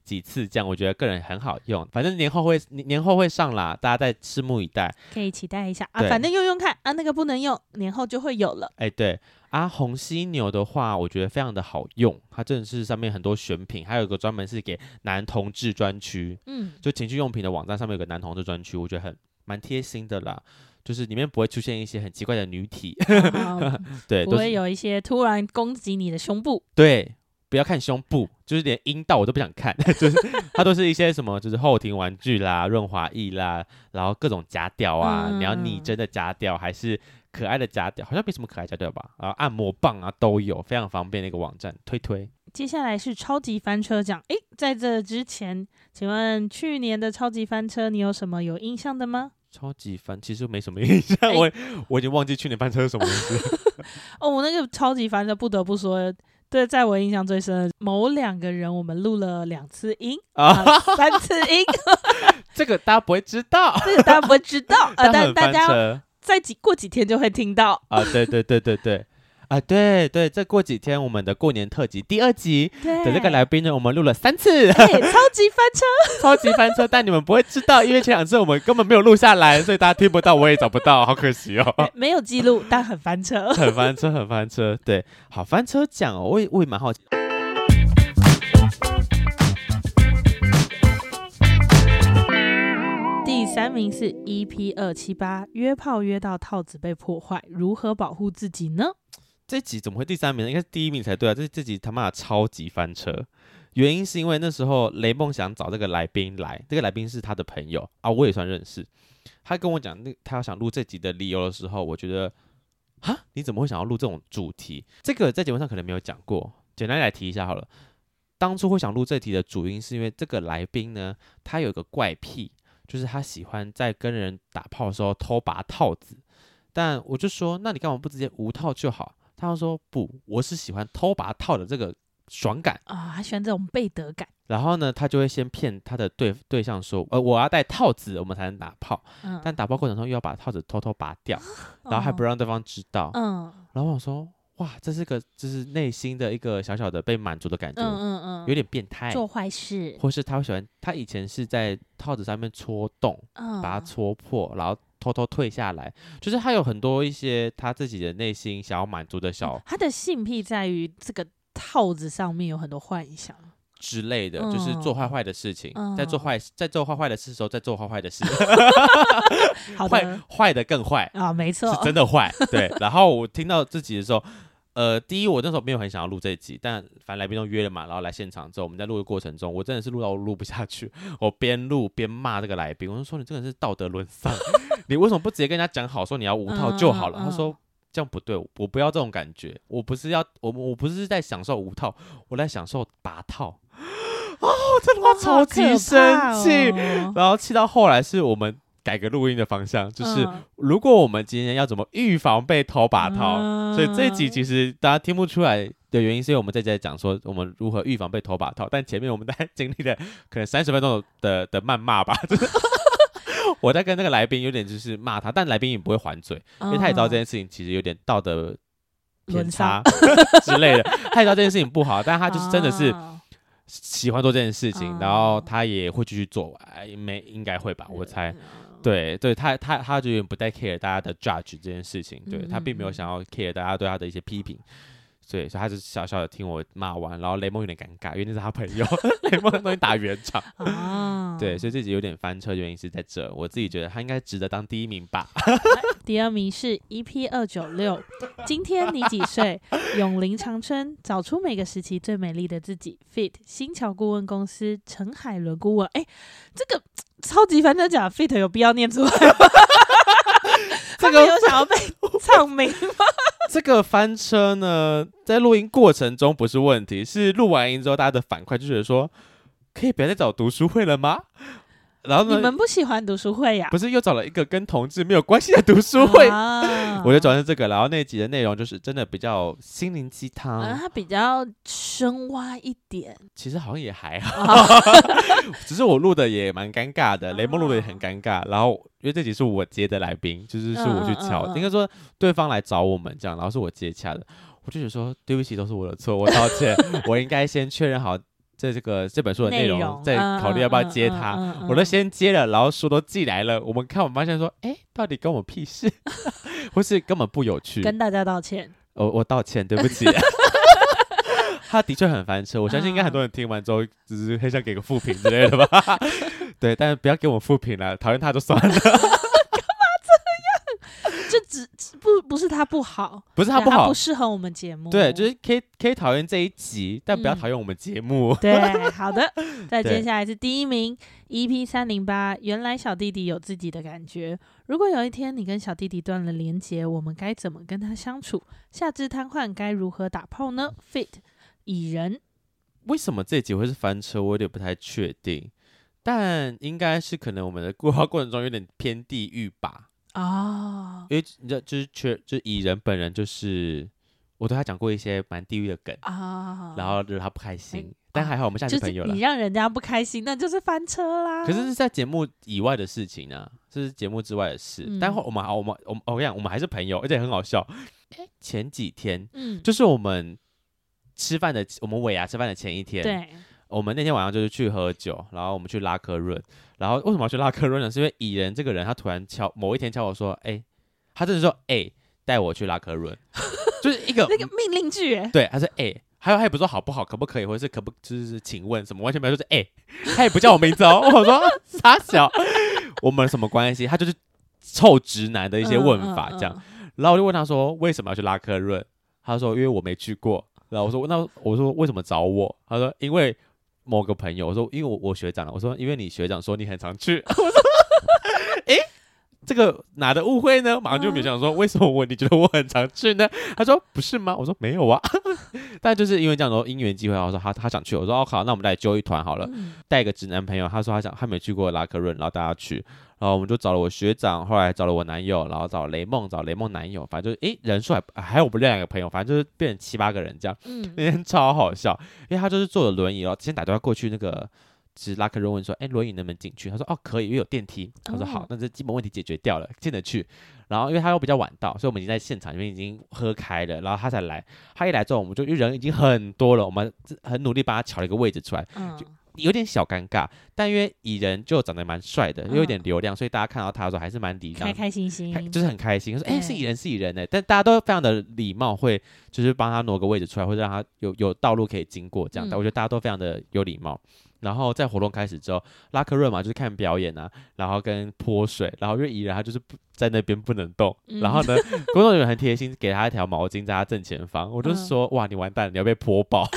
几次这样，我觉得个人很好用。反正年后会年后会上啦，大家再拭目以待，可以期待一下啊。反正用用看啊，那个不能用，年后就会有了。哎，对啊，红犀牛的话，我觉得非常的好用，它真的是上面很多选品，还有一个专门是给男同志专区，嗯，就情趣用品的网站上面有个男同志专区，我觉得很蛮贴心的啦。就是里面不会出现一些很奇怪的女体，哦、对，不会有一些突然攻击你的胸部，对。不要看胸部，就是连阴道我都不想看，就是它都是一些什么，就是后庭玩具啦、润滑液啦，然后各种夹屌啊，嗯、你要拟真的夹屌还是可爱的夹屌，好像没什么可爱夹屌吧，然后按摩棒啊都有，非常方便的一个网站，推推。接下来是超级翻车奖，诶，在这之前，请问去年的超级翻车你有什么有印象的吗？超级翻其实没什么印象，诶我我已经忘记去年翻车是什么意思。哦，我那个超级翻车不得不说。对，在我印象最深的某两个人，我们录了两次音 啊，三次音，这个大家不会知道，这个大家不会知道啊，但大家再几过几天就会听到啊，对对对对对啊，对对，这过几天我们的过年特辑第二集的这个来宾呢，我们录了三次，超级翻车，超级翻车，但你们不会知道，因为前两次我们根本没有录下来，所以大家听不到，我也找不到，好可惜哦。没有记录，但很翻车，很翻车，很翻车。对，好翻车奖哦，我也我也蛮好奇。第三名是 EP 二七八，约炮约到套子被破坏，如何保护自己呢？这集怎么会第三名呢？应该是第一名才对啊！这这集他妈的超级翻车，原因是因为那时候雷梦想找这个来宾来，这个来宾是他的朋友啊，我也算认识。他跟我讲那他要想录这集的理由的时候，我觉得，哈，你怎么会想要录这种主题？这个在节目上可能没有讲过，简单来提一下好了。当初会想录这题的主因是因为这个来宾呢，他有个怪癖。就是他喜欢在跟人打炮的时候偷拔套子，但我就说，那你干嘛不直接无套就好？他就说不，我是喜欢偷拔套的这个爽感啊，他喜欢这种背得感。然后呢，他就会先骗他的对对象说，呃，我要戴套子，我们才能打炮。嗯，但打炮过程中又要把套子偷偷拔掉，然后还不让对方知道。嗯，然后我说。哇，这是个就是内心的一个小小的被满足的感觉，嗯嗯嗯，有点变态，做坏事，或是他会喜欢，他以前是在套子上面戳洞，嗯，把它戳破，然后偷偷退下来，就是他有很多一些他自己的内心想要满足的小，他的性癖在于这个套子上面有很多幻想。之类的，就是做坏坏的事情，嗯、在做坏在做坏坏的事的时候，在做坏坏的事，坏坏的更坏啊，没错，是真的坏。对，然后我听到自己的时候。呃，第一，我那时候没有很想要录这一集，但反正来宾都约了嘛，然后来现场之后，我们在录的过程中，我真的是录到我录不下去，我边录边骂这个来宾，我就说你这个人是道德沦丧，你为什么不直接跟人家讲好，说你要无套就好了？嗯嗯、他说这样不对，我不要这种感觉，我不是要我我不是在享受无套，我在享受拔套。哦，真的我超级生气，哦、然后气到后来是我们。改个录音的方向，就是如果我们今天要怎么预防被偷拔套，嗯、所以这一集其实大家听不出来的原因，是因为我们在这里讲说我们如何预防被偷拔套，但前面我们在经历了可能三十分钟的的谩骂吧，就是我在跟那个来宾有点就是骂他，但来宾也不会还嘴，因为他也知道这件事情其实有点道德偏差之类的，他也知道这件事情不好，但他就是真的是。喜欢做这件事情，然后他也会继续做，哎，没应该会吧？我猜，对对，他他他就有点不太 care 大家的 judge 这件事情，对他并没有想要 care 大家对他的一些批评。对，所以他就小小的听我骂完，然后雷梦有点尴尬，因为那是他朋友，雷梦终于打圆场。啊，对，所以这集有点翻车，原因是在这。我自己觉得他应该值得当第一名吧。第二名是 EP 二九六，今天你几岁？永林长春，找出每个时期最美丽的自己。Fit 新桥顾问公司陈海伦顾问，哎，这个超级翻车奖，Fit 有必要念出来吗？这个有想要被唱名吗？这个翻车呢，在录音过程中不是问题，是录完音之后，大家的反馈就觉得说，可以不要再找读书会了吗？然后呢，你们不喜欢读书会呀？不是又找了一个跟同志没有关系的读书会？啊、我就转成这个，然后那集的内容就是真的比较心灵鸡汤，啊，它比较深挖一点。其实好像也还好，啊、只是我录的也蛮尴尬的，雷梦录的也很尴尬。然后因为这集是我接的来宾，就是是我去敲，嗯嗯嗯、应该说对方来找我们这样，然后是我接洽的，我就觉得说对不起，都是我的错，我道歉，我应该先确认好。在这个这本书的内容，内容再考虑要不要接他，嗯嗯嗯嗯、我都先接了，然后书都寄来了。我们看，我们发现说，哎，到底跟我屁事，或是根本不有趣？跟大家道歉，我我道歉，对不起。他的确很翻车，我相信应该很多人听完之后，只是很想给个负评之类的吧。对，但是不要给我负评了，讨厌他就算了。不不是他不好，不是他不好，不适合我们节目。对，就是可以可以讨厌这一集，但不要讨厌我们节目。嗯、对，好的。再接下来是第一名，EP 三零八。原来小弟弟有自己的感觉。如果有一天你跟小弟弟断了连结，我们该怎么跟他相处？下肢瘫痪该如何打炮呢？Fit 蚁人，为什么这一集会是翻车？我有点不太确定，但应该是可能我们的规划过程中有点偏地域吧。啊，因为你知道，就是缺，就是蚁人本人就是，我对他讲过一些蛮地狱的梗啊，然后惹他不开心，但还好我们现在是朋友了。你让人家不开心，那就是翻车啦。可是是在节目以外的事情啊，这是节目之外的事。嗯、但我们好，我们我们我跟你讲，我们还是朋友，而且很好笑。前几天，嗯，就是我们吃饭的，我们尾牙吃饭的前一天，对，我们那天晚上就是去喝酒，然后我们去拉科润，然后为什么要去拉科润呢？是因为蚁人这个人，他突然敲某一天敲我说，哎、欸，他就是说，哎、欸，带我去拉科润，就是一个那个命令句，对，他说，哎、欸，还有他也不说好不好，可不可以，或者是可不就是请问什么，完全没有就是，哎、欸，他也不叫我名字哦，我说 傻小，我们什么关系？他就是臭直男的一些问法这样。嗯嗯嗯然后我就问他说：“为什么要去拉科润？”他说：“因为我没去过。”然后我说：“那我说为什么找我？”他说：“因为某个朋友。”我说：“因为我我学长。”我说：“因为你学长说你很常去。”我说：“诶，这个哪的误会呢？”马上就没想说：“为什么我你觉得我很常去呢？” 他说：“不是吗？”我说：“没有啊。”但就是因为这样说因缘机会，我说他他想去。我说：“哦好，那我们来揪一团好了，带一个直男朋友。”他说他想他没去过拉克润，然后大家去。然后我们就找了我学长，后来找了我男友，然后找雷梦，找雷梦男友，反正就是诶人数还还有我们两个朋友，反正就是变成七八个人这样。嗯，那天超好笑，因为他就是坐着轮椅哦，先打电话过去那个是拉科润问说，诶轮椅能不能进去？他说哦可以，因为有电梯。他说好，那这基本问题解决掉了，进得去。然后因为他又比较晚到，所以我们已经在现场里面已经喝开了，然后他才来。他一来之后，我们就因为人已经很多了，我们很努力帮他抢了一个位置出来。就。有点小尴尬，但因为蚁人就长得蛮帅的，又有点流量，所以大家看到他的时候还是蛮礼让，开开心心，就是很开心。说：“哎、欸，是蚁人，是蚁人呢。”但大家都非常的礼貌，会就是帮他挪个位置出来，或者让他有有道路可以经过这样。但我觉得大家都非常的有礼貌。然后在活动开始之后，拉克瑞嘛，就是看表演啊，然后跟泼水，然后因为蚁人他就是不在那边不能动，然后呢，工作人员很贴心，给他一条毛巾在他正前方。我就说：“哇，你完蛋了，你要被泼爆。”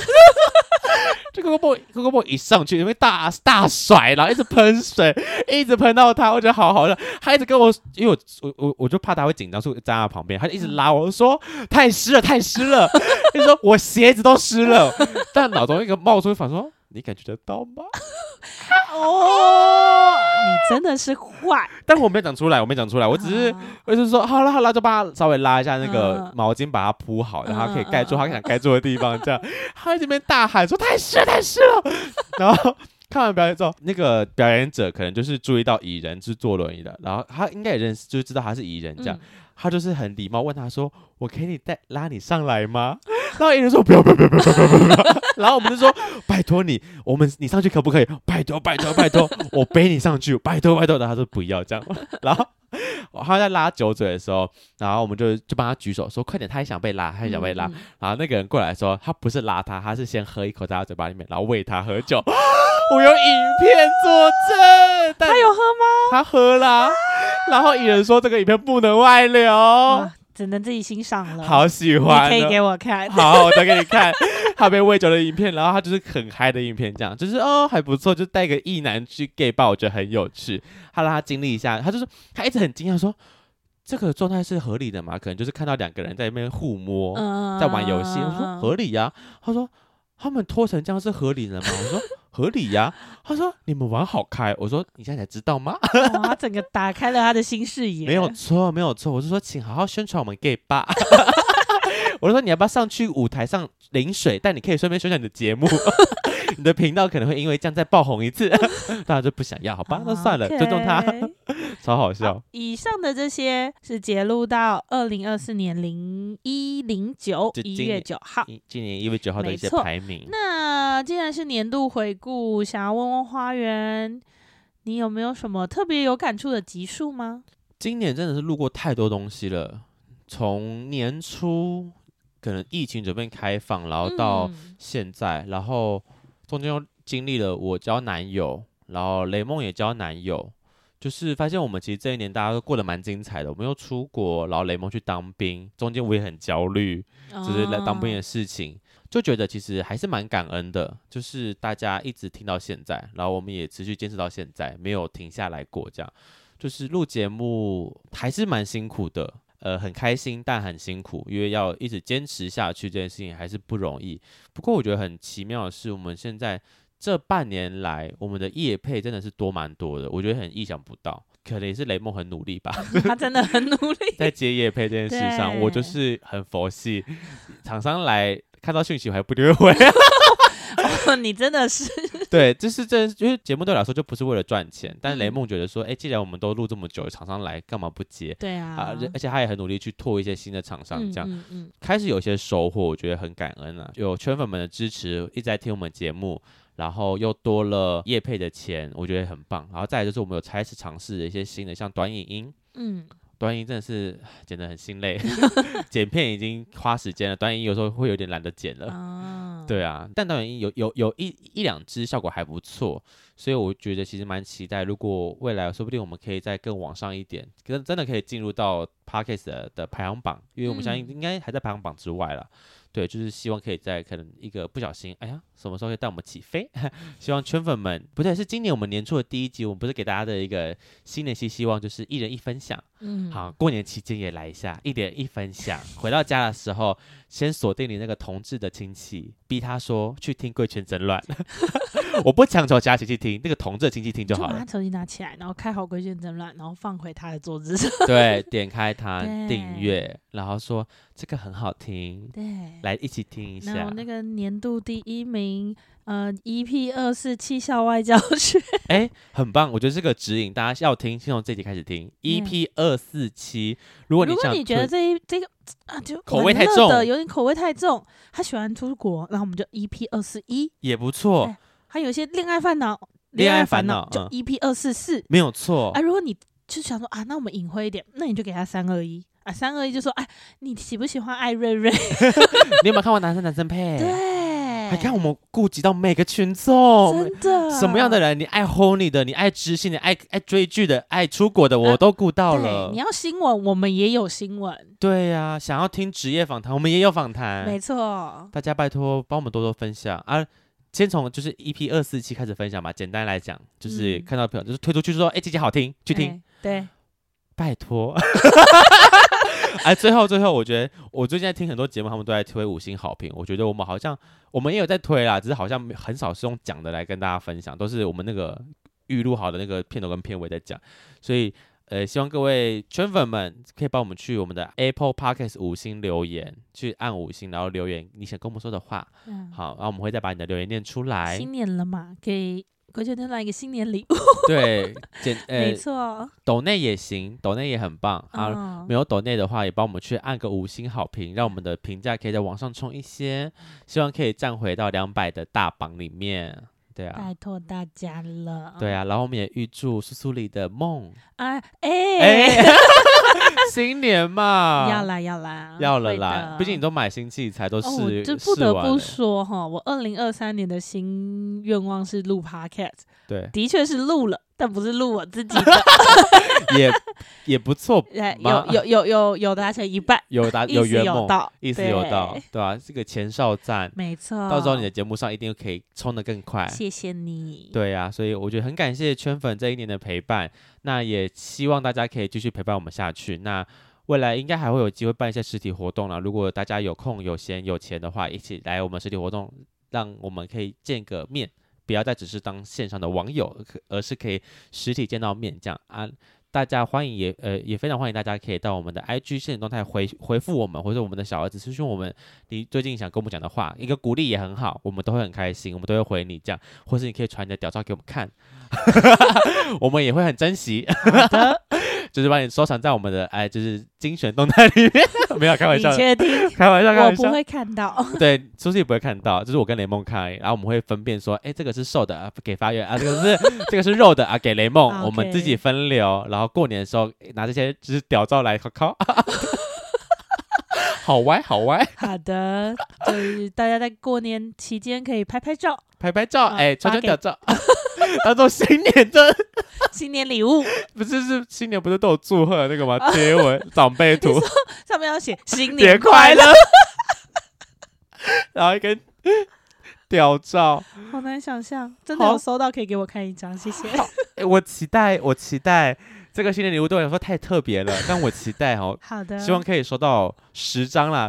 这个 Boy 一上去，因为大大甩，然后一直喷水，一直喷到他，我觉得好好笑。他一直跟我，因为我我我我就怕他会紧张，所以站在他旁边，他就一直拉我说太湿了，太湿了。他说我鞋子都湿了，但脑中一个冒出一反说，你感觉得到吗？哦，你真的是坏，但我没讲出来，我没讲出来，我只是，我就是说，好了好了，就把他稍微拉一下那个毛巾，把它铺好，然后可以盖住他想盖住的地方，这样。他在这边大喊说太湿太湿了，然后看完表演之后，那个表演者可能就是注意到蚁人是坐轮椅的，然后他应该也认识，就是知道他是蚁人这样。他就是很礼貌问他说：“我可以带拉你上来吗？”然后蚁人说：“不要不要不要不要不要不要。”然后我们就说：“拜托你，我们你上去可不可以？拜托拜托拜托，我背你上去，拜托拜托。”然后他说：“不要这样。”然后他在拉酒嘴的时候，然后我们就就帮他举手说：“快点！”他也想被拉，他也想被拉。然后那个人过来说：“他不是拉他，他是先喝一口在他嘴巴里面，然后喂他喝酒。”我有影片作证，他有喝吗？他喝了，然后蚁人说这个影片不能外流，只能自己欣赏了。好喜欢，可以给我看。好，我再给你看 他被喂酒的影片，然后他就是很嗨的影片，这样就是哦还不错，就带个异男去 gay 吧，我觉得很有趣。他让他经历一下，他就是他一直很惊讶说这个状态是合理的嘛？可能就是看到两个人在那边互摸，嗯、在玩游戏。我说合理呀、啊，他说。他们拖成这样是合理的吗？我说合理呀、啊。他说你们玩好开。我说你现在才知道吗？他整个打开了他的新视野。没有错，没有错。我是说，请好好宣传我们 gay 吧。我就说你要不要上去舞台上淋水？但你可以顺便宣传你的节目。你的频道可能会因为这样再爆红一次，大家就不想要，好吧？那算了尊重他，超好笑。以上的这些是截录到二零二四年零一零九一月九号，今年一月九号的一些排名。那既然是年度回顾，想要问问花园，你有没有什么特别有感触的集数吗？今年真的是录过太多东西了，从年初可能疫情准备开放，然后到现在，嗯、然后。中间又经历了我交男友，然后雷梦也交男友，就是发现我们其实这一年大家都过得蛮精彩的。我们又出国，然后雷梦去当兵，中间我也很焦虑，就是来当兵的事情，就觉得其实还是蛮感恩的。就是大家一直听到现在，然后我们也持续坚持到现在，没有停下来过。这样，就是录节目还是蛮辛苦的。呃，很开心，但很辛苦，因为要一直坚持下去，这件事情还是不容易。不过我觉得很奇妙的是，我们现在这半年来，我们的业配真的是多蛮多的，我觉得很意想不到。可能也是雷梦很努力吧，他真的很努力，在接业配这件事上，我就是很佛系。厂商来看到讯息，我还不丢回。你真的是对，就是这，因为节目对我来说就不是为了赚钱。但是雷梦觉得说，哎、嗯，既然我们都录这么久，厂商来干嘛不接？对啊，啊，而且他也很努力去拓一些新的厂商，这样，嗯嗯嗯、开始有些收获，我觉得很感恩啊。有圈粉们的支持，一直在听我们节目，然后又多了业配的钱，我觉得很棒。然后再来就是我们有开始尝试一些新的，像短影音，嗯。短音真的是剪得很心累，剪片已经花时间了。短音有时候会有点懒得剪了，哦、对啊。但短音有有有一一两支效果还不错，所以我觉得其实蛮期待。如果未来说不定我们可以再更往上一点，可能真的可以进入到 Podcast 的，的排行榜，因为我们相信应该还在排行榜之外了。嗯对，就是希望可以在可能一个不小心，哎呀，什么时候可以带我们起飞？希望圈粉们不对，是今年我们年初的第一集，我们不是给大家的一个新年新希望，就是一人一分享。嗯，好，过年期间也来一下，一人一分享。回到家的时候，先锁定你那个同志的亲戚，逼他说去听《贵圈真乱》。我不强求其他亲戚听，那个同志的亲戚听就好了。把他手机拿起来，然后开好《贵圈真乱》，然后放回他的桌子上。对，点开它订阅，然后说这个很好听。对。来一起听一下。然后那个年度第一名，呃，EP 二四七校外教学，哎，很棒，我觉得这个指引大家要听，先从这集开始听。EP 二四七，如果你想，如果你觉得这一这个啊，就口味太重的，有点口味太重，他喜欢出国，然后我们就 EP 二四一也不错。还有一些恋爱烦恼，恋爱烦恼就 EP 二四四没有错。啊，如果你就想说啊，那我们隐晦一点，那你就给他三二一。啊，三二一就说，哎，你喜不喜欢艾瑞瑞？你有没有看过男生男生配？对，还看我们顾及到每个群众，真的，什么样的人？你爱 Honey 的，你爱知性的，爱爱追剧的，爱出国的，我都顾到了。你要新闻，我们也有新闻。对呀、啊，想要听职业访谈，我们也有访谈。没错，大家拜托帮我们多多分享啊！先从就是 EP 二四七开始分享吧。简单来讲，就是看到朋友、嗯、就是推出去说，哎，这集好听，去听。对，拜托。哎，最后最后，我觉得我最近在听很多节目，他们都在推五星好评。我觉得我们好像我们也有在推啦，只是好像很少是用讲的来跟大家分享，都是我们那个预录好的那个片头跟片尾在讲。所以，呃，希望各位圈粉们可以帮我们去我们的 Apple Podcast 五星留言，去按五星，然后留言你想跟我们说的话。嗯，好，然后我们会再把你的留言念出来。新年了嘛，给。过去得来一个新年礼物，对，简 呃，没错，抖内也行，抖内也很棒、哦、啊。没有抖内的话，也帮我们去按个五星好评，让我们的评价可以在往上冲一些，希望可以站回到两百的大榜里面。对啊，拜托大家了。对啊，然后我们也预祝苏苏里的梦啊，哎哎。新年嘛，要啦要啦要了啦！毕竟你都买新器材，都是、哦、就不得不说哈，我二零二三年的新愿望是录 Podcast，对，的确是录了，但不是录我自己的，也也不错，有有有有有达成一半，有达有圆梦，意思有到，对吧、啊？这个前哨战，没错，到时候你的节目上一定可以冲得更快，谢谢你。对呀、啊，所以我觉得很感谢圈粉这一年的陪伴。那也希望大家可以继续陪伴我们下去。那未来应该还会有机会办一些实体活动了。如果大家有空、有闲、有钱的话，一起来我们实体活动，让我们可以见个面，不要再只是当线上的网友，而是可以实体见到面这样啊。大家欢迎也呃也非常欢迎大家可以到我们的 IG 限时动态回回复我们，或者我们的小儿子私讯我们，你最近想跟我们讲的话，一个鼓励也很好，我们都会很开心，我们都会回你这样，或是你可以传你的屌照给我们看。我们也会很珍惜，就是把你收藏在我们的哎，就是精选动态里面。没有开玩笑，你确定？开玩笑，开玩笑，我不会看到。对，苏西不会看到，就是我跟雷梦看。然后我们会分辨说，哎，这个是瘦的啊，给发源啊，这个是这个是肉的啊，给雷梦。我们自己分流，然后过年的时候拿这些就是屌照来考考。好歪，好歪。好的，就是大家在过年期间可以拍拍照，拍拍照，哎，传传屌照。当做新年的 新年礼物，不是是新年不是都有祝贺那个吗？贴文、啊、长辈图。上面要写新年快乐，快然后一根屌照，好难想象，真的有收到可以给我看一张，谢谢。欸、我期待，我期待这个新年礼物对我来说太特别了，但我期待哦，好的，希望可以收到十张啦。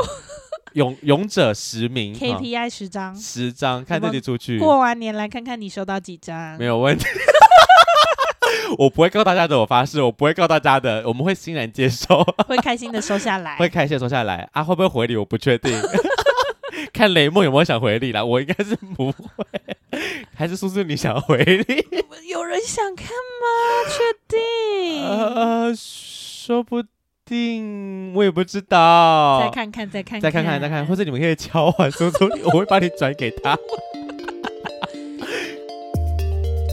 勇勇者十名，KPI 十张，十张，看自己出去。过完年来看看你收到几张，没有问题。我不会告大家的，我发誓，我不会告大家的，我们会欣然接受，会开心的收下来，会开心的收下来啊，会不会回礼我不确定。看雷梦有没有想回礼啦，我应该是不会，还是叔叔你想回礼？有人想看吗？确定？呃，说不定，我也不知道。再看看，再看看，再看看，再看看，或者你们可以交换说说，我会把你转给他。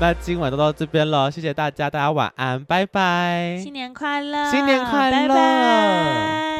那今晚都到这边了，谢谢大家，大家晚安，拜拜，新年快乐，新年快乐，拜拜。